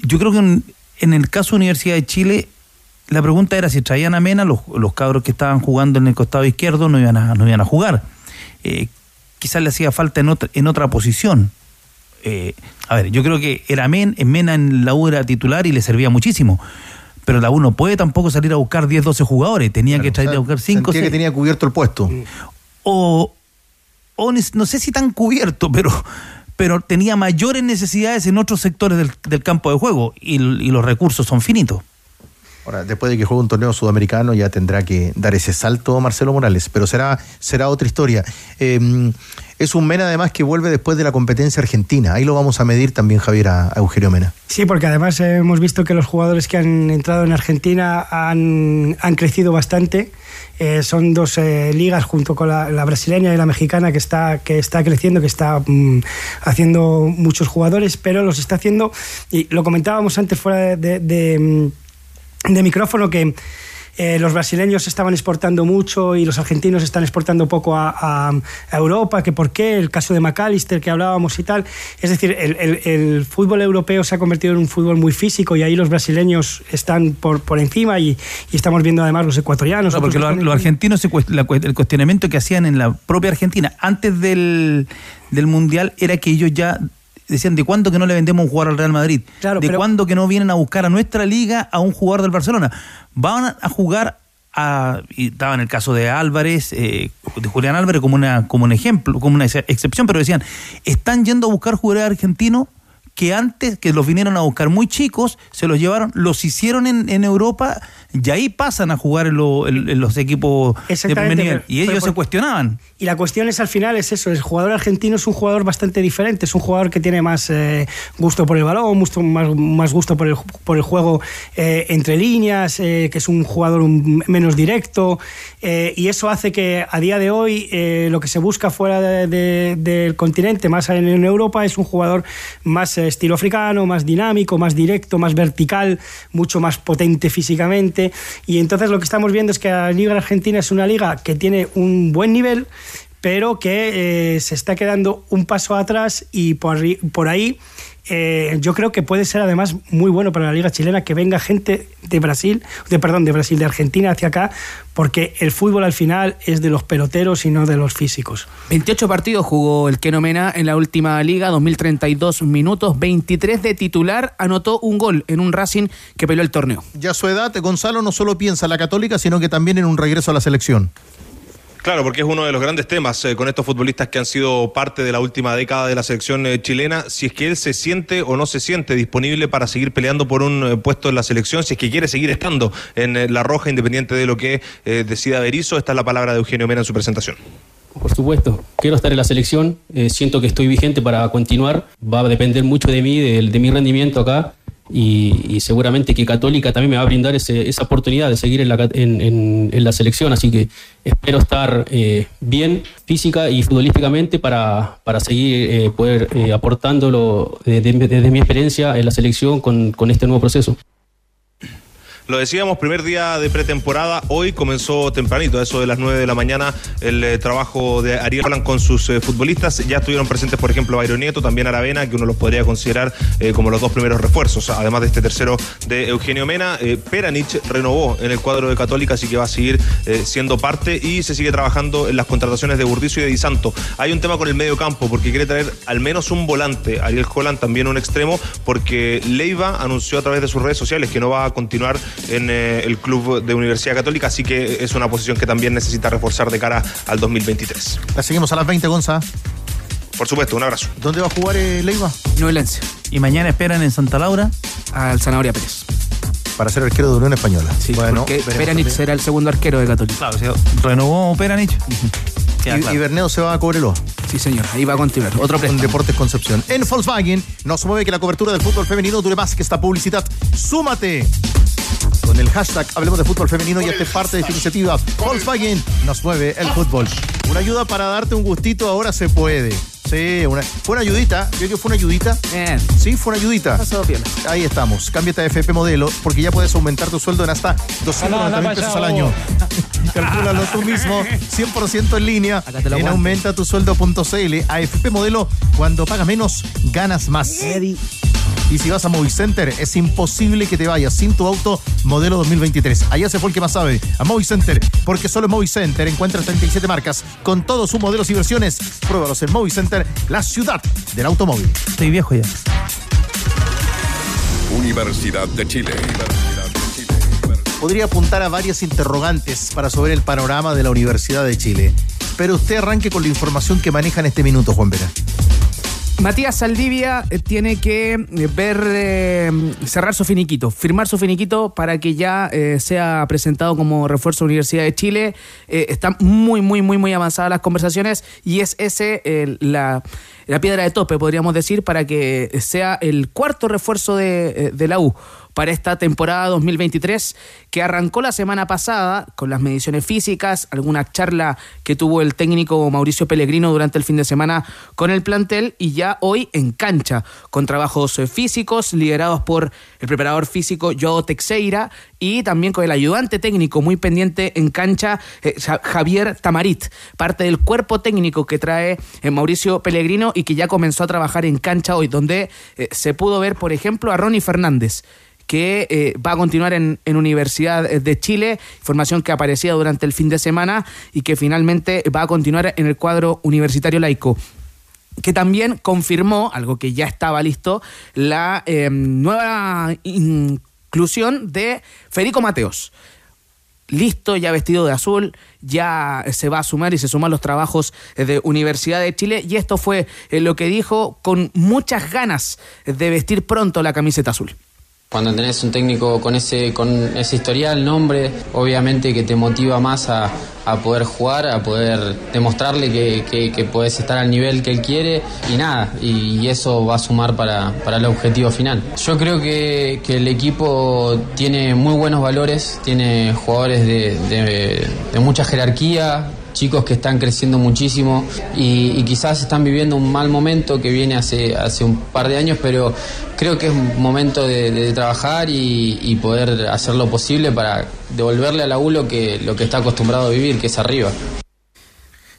Yo creo que en el caso de Universidad de Chile, la pregunta era si traían a Mena, los, los cabros que estaban jugando en el costado izquierdo no iban a, no iban a jugar. Eh, quizás le hacía falta en otra, en otra posición. Eh, a ver, yo creo que era Men, Mena en la U era titular y le servía muchísimo. Pero la U no puede tampoco salir a buscar 10, 12 jugadores. Tenía que salir a buscar 5, Sentía que tenía cubierto el puesto. O, o no sé si tan cubierto, pero, pero tenía mayores necesidades en otros sectores del, del campo de juego y, y los recursos son finitos. Ahora, después de que juegue un torneo sudamericano, ya tendrá que dar ese salto Marcelo Morales, pero será, será otra historia. Eh, es un Mena además que vuelve después de la competencia argentina. Ahí lo vamos a medir también, Javier, a, a Eugenio Mena. Sí, porque además eh, hemos visto que los jugadores que han entrado en Argentina han, han crecido bastante. Eh, son dos eh, ligas junto con la, la, brasileña y la mexicana que está, que está creciendo, que está mm, haciendo muchos jugadores, pero los está haciendo, y lo comentábamos antes fuera de, de, de micrófono, que eh, los brasileños estaban exportando mucho y los argentinos están exportando poco a, a, a, Europa, que por qué, el caso de McAllister que hablábamos y tal. Es decir, el, el, el, fútbol europeo se ha convertido en un fútbol muy físico y ahí los brasileños están por, por encima y, y estamos viendo además los ecuatorianos. No, porque los lo argentinos, el cuestionamiento que hacían en la propia Argentina antes del, del Mundial era que ellos ya decían de cuándo que no le vendemos un jugador al Real Madrid, claro, de pero... cuándo que no vienen a buscar a nuestra liga a un jugador del Barcelona. Van a jugar a, y estaba en el caso de Álvarez, eh, de Julián Álvarez como una como un ejemplo, como una excepción, pero decían, están yendo a buscar jugadores argentinos que antes, que los vinieron a buscar muy chicos, se los llevaron, los hicieron en, en Europa y ahí pasan a jugar en, lo, en, en los equipos de primer nivel. Y ellos se cuestionaban. Y la cuestión es al final es eso, el jugador argentino es un jugador bastante diferente, es un jugador que tiene más eh, gusto por el balón, gusto, más, más, gusto por el, por el juego eh, entre líneas, eh, que es un jugador un, menos directo, y eso hace que a día de hoy lo que se busca fuera de, de, del continente, más en, en, Europa, es un jugador más estilo africano, más dinámico, más directo, más vertical, mucho más potente físicamente. Y entonces lo que estamos viendo es que la Liga Argentina es una liga que tiene un buen nivel, pero que eh, se está quedando un paso atrás y por, por ahí eh, yo creo que puede ser además muy bueno para la liga chilena que venga gente de Brasil, de perdón, de Brasil, de Argentina hacia acá, porque el fútbol al final es de los peloteros y no de los físicos. 28 partidos jugó el Keno Mena en la última liga, 2032 minutos, 23 de titular, anotó un gol en un Racing que peleó el torneo. Ya a su edad, Gonzalo no solo piensa en la católica, sino que también en un regreso a la selección. Claro, porque es uno de los grandes temas eh, con estos futbolistas que han sido parte de la última década de la selección eh, chilena, si es que él se siente o no se siente disponible para seguir peleando por un eh, puesto en la selección, si es que quiere seguir estando en la roja, independiente de lo que decida Berizzo. Esta es la palabra de Eugenio Mena en su presentación. Por supuesto, quiero estar en la selección, siento que estoy vigente para continuar, va a depender mucho de mí, de mi rendimiento acá. Y, seguramente que Católica también me va a brindar ese, esa oportunidad de seguir en la, en, en, la selección, así que espero estar eh, bien física y futbolísticamente para, para seguir eh, poder eh, aportándolo desde, desde mi experiencia en la selección con, con este nuevo proceso. Lo decíamos, primer día de pretemporada, hoy comenzó tempranito, a eso de las 9 de la mañana, el eh, trabajo de Ariel Roland con sus eh, futbolistas. Ya estuvieron presentes, por ejemplo, Bayron Nieto, también Aravena, que uno los podría considerar eh, como los dos primeros refuerzos, además de este tercero de Eugenio Mena. Peranich renovó en el cuadro de Católica, así que va a seguir siendo parte y se sigue trabajando en las contrataciones de Burdizo y de Di Santo. Hay un tema con el medio campo, porque quiere traer al menos un volante, Ariel Holland también un extremo, porque Leiva anunció a través de sus redes sociales que no va a continuar en eh, el club de Universidad Católica, así que es una posición que también necesita reforzar de cara al 2023. La seguimos a las 20, Gonza. Por supuesto, un abrazo. ¿Dónde va a jugar eh, Leiva? Nuelense. ¿Y mañana esperan en Santa Laura? Al Zanahoria Pérez. Para ser arquero de Unión Española. Sí, bueno, Peranich será el segundo arquero de Católica. Claro, o sea, renovó Peranich. Uh -huh. Y, claro. y, Berneo se va a Cobreloa. Sí, señor. Ahí va a continuar. Otro préstamo. En Deportes Concepción. En Volkswagen nos mueve que la cobertura del fútbol femenino dure más que esta publicidad. ¡Súmate! Con el hashtag Hablemos de Fútbol Femenino y este parte de esta iniciativa. Volkswagen nos mueve el fútbol. Una ayuda para darte un gustito ahora se puede. Sí, una, fue una ayudita. Yo que fue una ayudita. Bien. Sí, fue una ayudita. Pasó bien. Ahí estamos. Cámbiate a FP Modelo porque ya puedes aumentar tu sueldo en hasta 290 mil pesos al año. Calcúlalo tú mismo. 100% en línea. En aumentatusueldo.cl. AFP Modelo. Cuando pagas menos, ganas más. Eddie. Y si vas a Movicenter, es imposible que te vayas sin tu auto modelo 2023. Allá se fue el que más sabe, a Movicenter, porque solo en Movicenter encuentras 37 marcas con todos sus modelos y versiones. Pruébalos en Movicenter, la ciudad del automóvil. Estoy viejo ya. Universidad de Chile. Podría apuntar a varias interrogantes para saber el panorama de la Universidad de Chile. Pero usted arranque con la información que maneja en este minuto, Juan Vera. Matías Saldivia eh, tiene que eh, ver eh, cerrar su finiquito, firmar su finiquito para que ya sea presentado como refuerzo a la Universidad de Chile. Eh, están muy, muy, muy, muy avanzadas las conversaciones y es ese la, piedra de tope, podríamos decir, para que sea el cuarto refuerzo de la U para esta temporada 2023 que arrancó la semana pasada con las mediciones físicas, alguna charla que tuvo el técnico Mauricio Pellegrino durante el fin de semana con el plantel y ya hoy en cancha con trabajos eh, físicos liderados por el preparador físico Joao Teixeira y también con el ayudante técnico muy pendiente en cancha eh, Ja- Javier Tamarit, parte del cuerpo técnico que trae eh, Mauricio Pellegrino y que ya comenzó a trabajar en cancha hoy, donde se pudo ver, por ejemplo, a Ronnie Fernández que eh, va a continuar en, Universidad de Chile, información que aparecía durante el fin de semana y que finalmente va a continuar en el cuadro universitario laico que también confirmó, algo que ya estaba listo, la eh, nueva inclusión de Federico Mateos. Listo, ya vestido de azul, ya se va a sumar y se suman los trabajos eh, de Universidad de Chile. Y esto fue eh, lo que dijo con muchas ganas de vestir pronto la camiseta azul. Cuando tenés un técnico con ese, con ese historial, nombre, obviamente que te motiva más a, a poder jugar, a poder demostrarle que, que, estar al nivel que él quiere y nada, y, eso va a sumar para, para el objetivo final. Yo creo que, que el equipo tiene muy buenos valores, tiene jugadores de, de mucha jerarquía, chicos que están creciendo muchísimo y, y quizás están viviendo un mal momento que viene hace, hace un par de años, pero creo que es un momento de, de trabajar y, y poder hacer lo posible para devolverle a la U lo que, lo que está acostumbrado a vivir, que es arriba.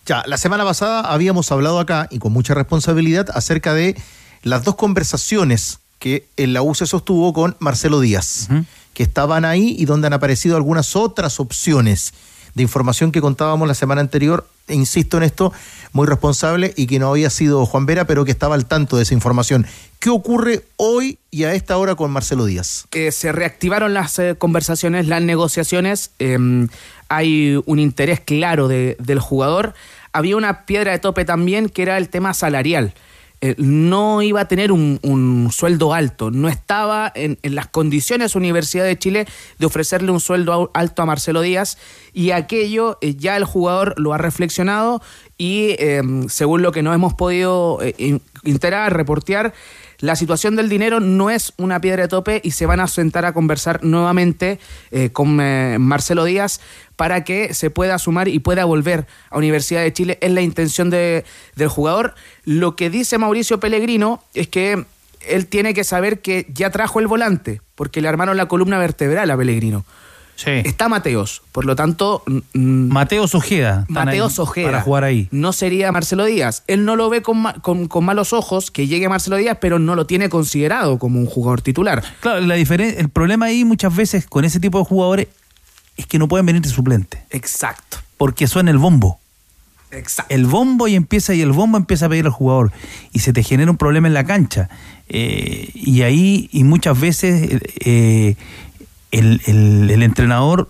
Ya, la semana pasada habíamos hablado acá y con mucha responsabilidad acerca de las dos conversaciones que en la U se sostuvo con Marcelo Díaz, que estaban ahí y donde han aparecido algunas otras opciones de información que contábamos la semana anterior, e insisto en esto, muy responsable y que no había sido Juan Vera, pero que estaba al tanto de esa información. ¿Qué ocurre hoy y a esta hora con Marcelo Díaz? Eh, se reactivaron las eh, conversaciones, las negociaciones. eh, hay un interés claro de- del jugador. Había una piedra de tope también que era el tema salarial. Eh, no iba a tener un, sueldo alto, no estaba en, las condiciones Universidad de Chile de ofrecerle un sueldo alto a Marcelo Díaz y aquello eh, ya el jugador lo ha reflexionado y eh, según lo que no hemos podido eh, enterar, reportear, la situación del dinero no es una piedra de tope y se van a sentar a conversar nuevamente eh, con eh, Marcelo Díaz para que se pueda sumar y pueda volver a Universidad de Chile. Es la intención de- del jugador. Lo que dice Mauricio Pellegrino es que él tiene que saber que ya trajo el volante, porque le armaron la columna vertebral a Pellegrino. Está Mateos, por lo tanto... Mateos Ojeda. Mateos Ojeda. Para jugar ahí. No sería Marcelo Díaz. Él no lo ve con, ma- con- con malos ojos que llegue Marcelo Díaz, pero no lo tiene considerado como un jugador titular. Claro, la el problema ahí muchas veces con ese tipo de jugadores es que no pueden venir de suplente. Exacto. Porque suena el bombo. Exacto. El bombo y empieza y el bombo empieza a pedir al jugador y se te genera un problema en la cancha. Eh, y ahí, y muchas veces eh, el, el- entrenador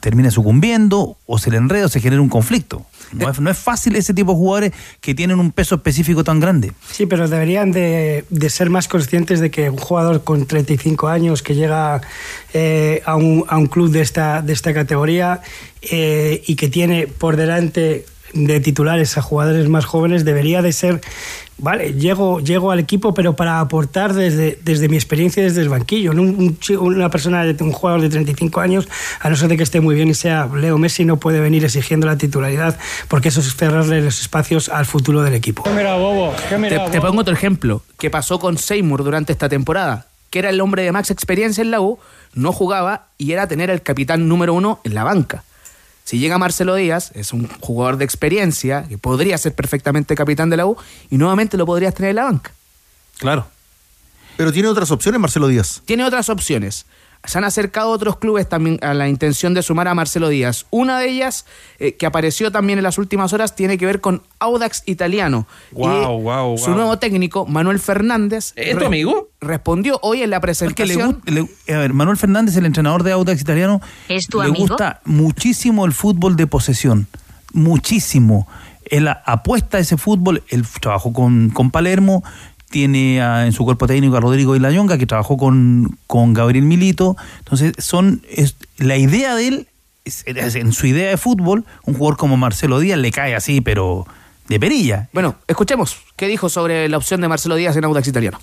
termina sucumbiendo o se le enreda o se genera un conflicto. No es, no es fácil ese tipo de jugadores que tienen un peso específico tan grande. Sí, pero deberían de, de ser más conscientes de que un jugador con 35 años que llega eh, a, un, a un club de esta, de esta categoría eh, y que tiene por delante de titulares a jugadores más jóvenes debería de ser, vale, llego, llego al equipo pero para aportar desde, desde mi experiencia desde el banquillo. una persona, de- un jugador de 35 años, a no ser de que esté muy bien y sea Leo Messi, no puede venir exigiendo la titularidad porque eso es cerrarle los espacios al futuro del equipo. Te, te pongo otro ejemplo que pasó con Seymour durante esta temporada, que era el hombre de más experiencia en la U, no jugaba y era tener al capitán número uno en la banca. Si llega Marcelo Díaz, es un jugador de experiencia que podría ser perfectamente capitán de la U y nuevamente lo podrías tener en la banca. Claro. Pero tiene otras opciones Marcelo Díaz. Tiene otras opciones. Se han acercado otros clubes también a la intención de sumar a Marcelo Díaz. Una de ellas, eh, que apareció también en las últimas horas, tiene que ver con Audax Italiano. Guau, Y guau, Su nuevo técnico, Manuel Fernández. ¿Es tu amigo? Respondió hoy en la que le, presentación. gu- le- a ver, Manuel Fernández, el entrenador de Audax italiano, ¿Es tu le amigo? gusta muchísimo el fútbol de posesión, muchísimo. Él apuesta a ese fútbol, él trabajó con, con Palermo, tiene a- en su cuerpo técnico a Rodrigo Ilayonga, que trabajó con, con Gabriel Milito. Entonces, son es- la idea de él, en su idea de fútbol, un jugador como Marcelo Díaz le cae así, pero de perilla. Bueno, escuchemos qué dijo sobre la opción de Marcelo Díaz en Audax Italiano.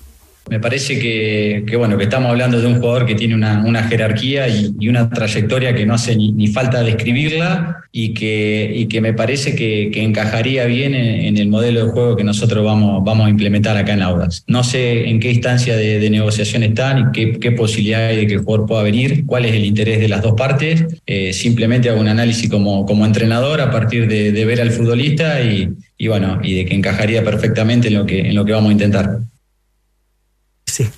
Me parece que, bueno, que estamos hablando de un jugador que tiene una, jerarquía y, una trayectoria que no hace ni, falta describirla y que, me parece que, encajaría bien en, el modelo de juego que nosotros vamos, a implementar acá en Audax. No sé en qué instancia de, negociación están y qué, qué posibilidad hay de que el jugador pueda venir, cuál es el interés de las dos partes. Eh, simplemente hago un análisis como, entrenador a partir de, ver al futbolista y, bueno, y de que encajaría perfectamente en en lo que vamos a intentar.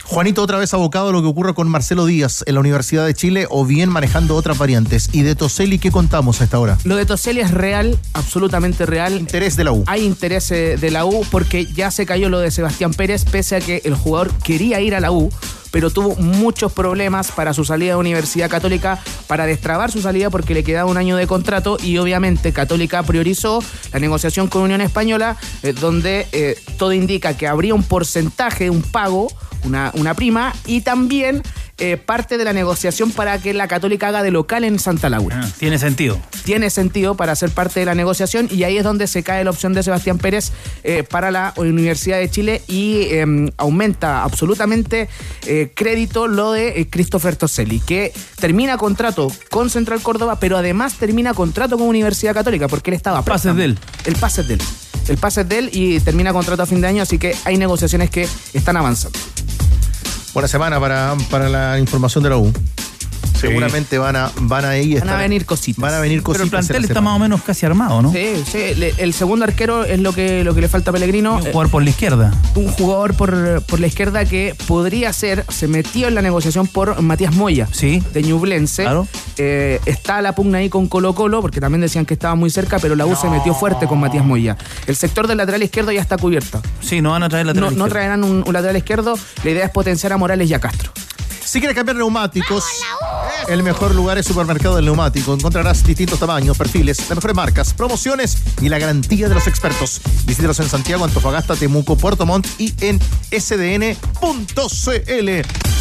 Juanito, otra vez abocado a lo que ocurre con Marcelo Díaz en la Universidad de Chile o bien manejando otras variantes. ¿Y de Toseli qué contamos a esta hora? Lo de Toselli es real, absolutamente real. Interés de la U. Hay interés eh, de la U porque ya se cayó lo de Sebastián Pérez, pese a que el jugador quería ir a la U, pero tuvo muchos problemas para su salida de Universidad Católica, para destrabar su salida porque le quedaba un año de contrato y obviamente Católica priorizó la negociación con Unión Española, eh, donde eh, todo indica que habría un porcentaje, un pago, una, una prima y también eh, parte de la negociación para que la Católica haga de local en Santa Laura. tiene sentido. Tiene sentido para ser parte de la negociación y ahí es donde se cae la opción de Sebastián Pérez eh, para la Universidad de Chile y eh, aumenta absolutamente eh, crédito lo de Christopher Toselli, que termina contrato con Central Córdoba, pero además termina contrato con Universidad Católica porque él estaba... Pase de él. El pase de él. El pase de él y termina contrato a fin de año, así que hay negociaciones que están avanzando. Buena semana para, para la información de la U. Seguramente van a, van a ir. Van a venir cositas. Van a venir Pero cositas. el plantel está más o menos casi armado, ¿no? Sí, sí. le- el segundo arquero es lo que, lo que le falta a Pellegrino. Un jugador por la izquierda. un jugador por, por la izquierda que podría ser, se metió en la negociación por Matías Moya, Sí. de Ñublense. Claro. Eh, está la pugna ahí con Colo Colo, porque también decían que estaba muy cerca, pero la U se metió fuerte con Matías Moya. El sector del lateral izquierdo ya está cubierto. Sí, no van a traer la No, no traerán un, un lateral izquierdo, la idea es potenciar a Morales y a Castro. Si quieres cambiar neumáticos, el mejor lugar es Supermercado del Neumático. Encontrarás distintos tamaños, perfiles, las mejores marcas, promociones y la garantía de los expertos. Visítalos en Santiago, Antofagasta, Temuco, Puerto Montt y en sdn.cl.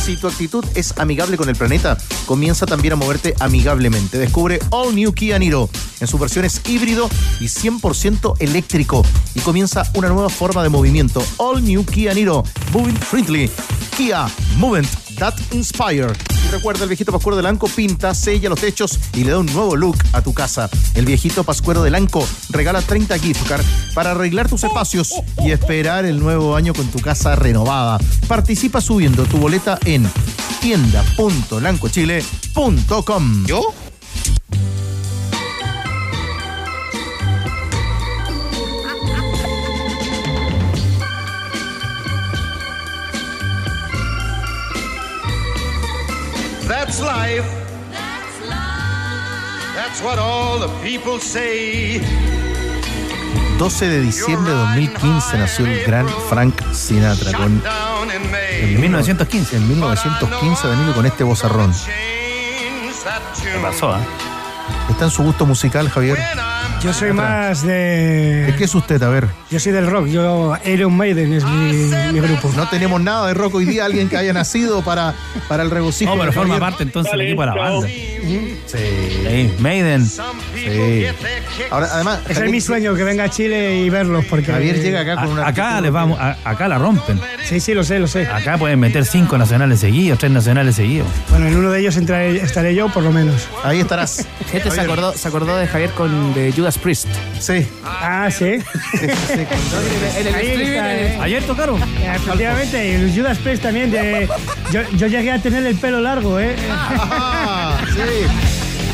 Si tu actitud es amigable con el planeta, comienza también a moverte amigablemente. Descubre All New Kia Niro en sus versiones híbrido y 100% eléctrico. Y comienza una nueva forma de movimiento. All New Kia Niro, moving friendly. Kia, movement that inspire. Y recuerda, el viejito Pascuero de Lanco pinta, sella los techos y le da un nuevo look a tu casa. El viejito Pascuero de Lanco regala 30 gift cards para arreglar tus espacios y esperar el nuevo año con tu casa renovada. Participa subiendo tu boleta en tienda.lancochile.com. ¿Yo? That's life. That's what all the people say. 12 de diciembre de 2015 nació el gran Frank Sinatra con en 1915, en 1915 venido con este bozarrón. ¿Qué pasó, ah? Está en su gusto musical, Javier. Yo soy más ¿De de. qué es usted? A ver. Yo soy del rock. Yo Iron Maiden es mi, mi grupo. No tenemos nada de rock hoy día, alguien que haya nacido para, para el regocijo. No, pero forma Javier. parte entonces del equipo de la banda. Sí. Sí, Maiden. Sí. Ahora, además, Ese es mi sueño, que venga a Chile y verlos. Porque Javier llega acá con una. Acá les vamos, a- acá la rompen. Sí, sí, lo sé, lo sé. Acá pueden meter cinco nacionales seguidos, tres nacionales seguidos. Bueno, en uno de ellos entraré- estaré yo, por lo menos. Ahí estarás. Gente se acordó, se acordó de Javier con de Judas Priest. Sí. Ah, sí. En el Ahí streaming, está, en el- eh. Ayer tocaron. Efectivamente, y el Judas Priest también. De, yo, yo llegué a tener el pelo largo, ¿eh? Ah, sí.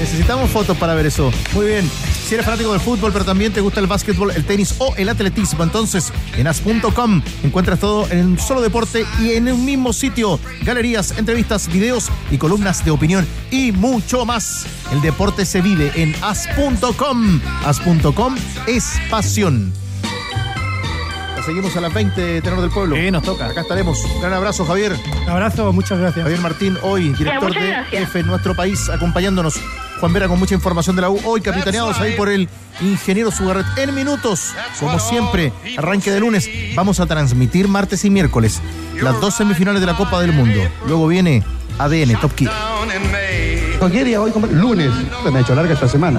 Necesitamos fotos para ver eso. Muy bien. Si eres fanático del fútbol, pero también te gusta el básquetbol, el tenis o el atletismo, entonces en as.com encuentras todo en un solo deporte y en un mismo sitio. Galerías, entrevistas, videos y columnas de opinión y mucho más. El deporte se vive en as.com. As.com es pasión. La seguimos a las 20, Tenor del Pueblo. Sí, nos toca. Acá estaremos. Gran abrazo, Javier. Un abrazo, muchas gracias. Director muchas de gracias. F en nuestro país, acompañándonos Juan Vera con mucha información de la U. Hoy capitaneados ahí por el ingeniero Sugarret. En minutos, como siempre, arranque de lunes, vamos a transmitir martes y miércoles las dos semifinales de la Copa del Mundo. Luego viene ADN Top Kid. ¿Qué día hoy? Lunes. Me ha hecho larga esta semana.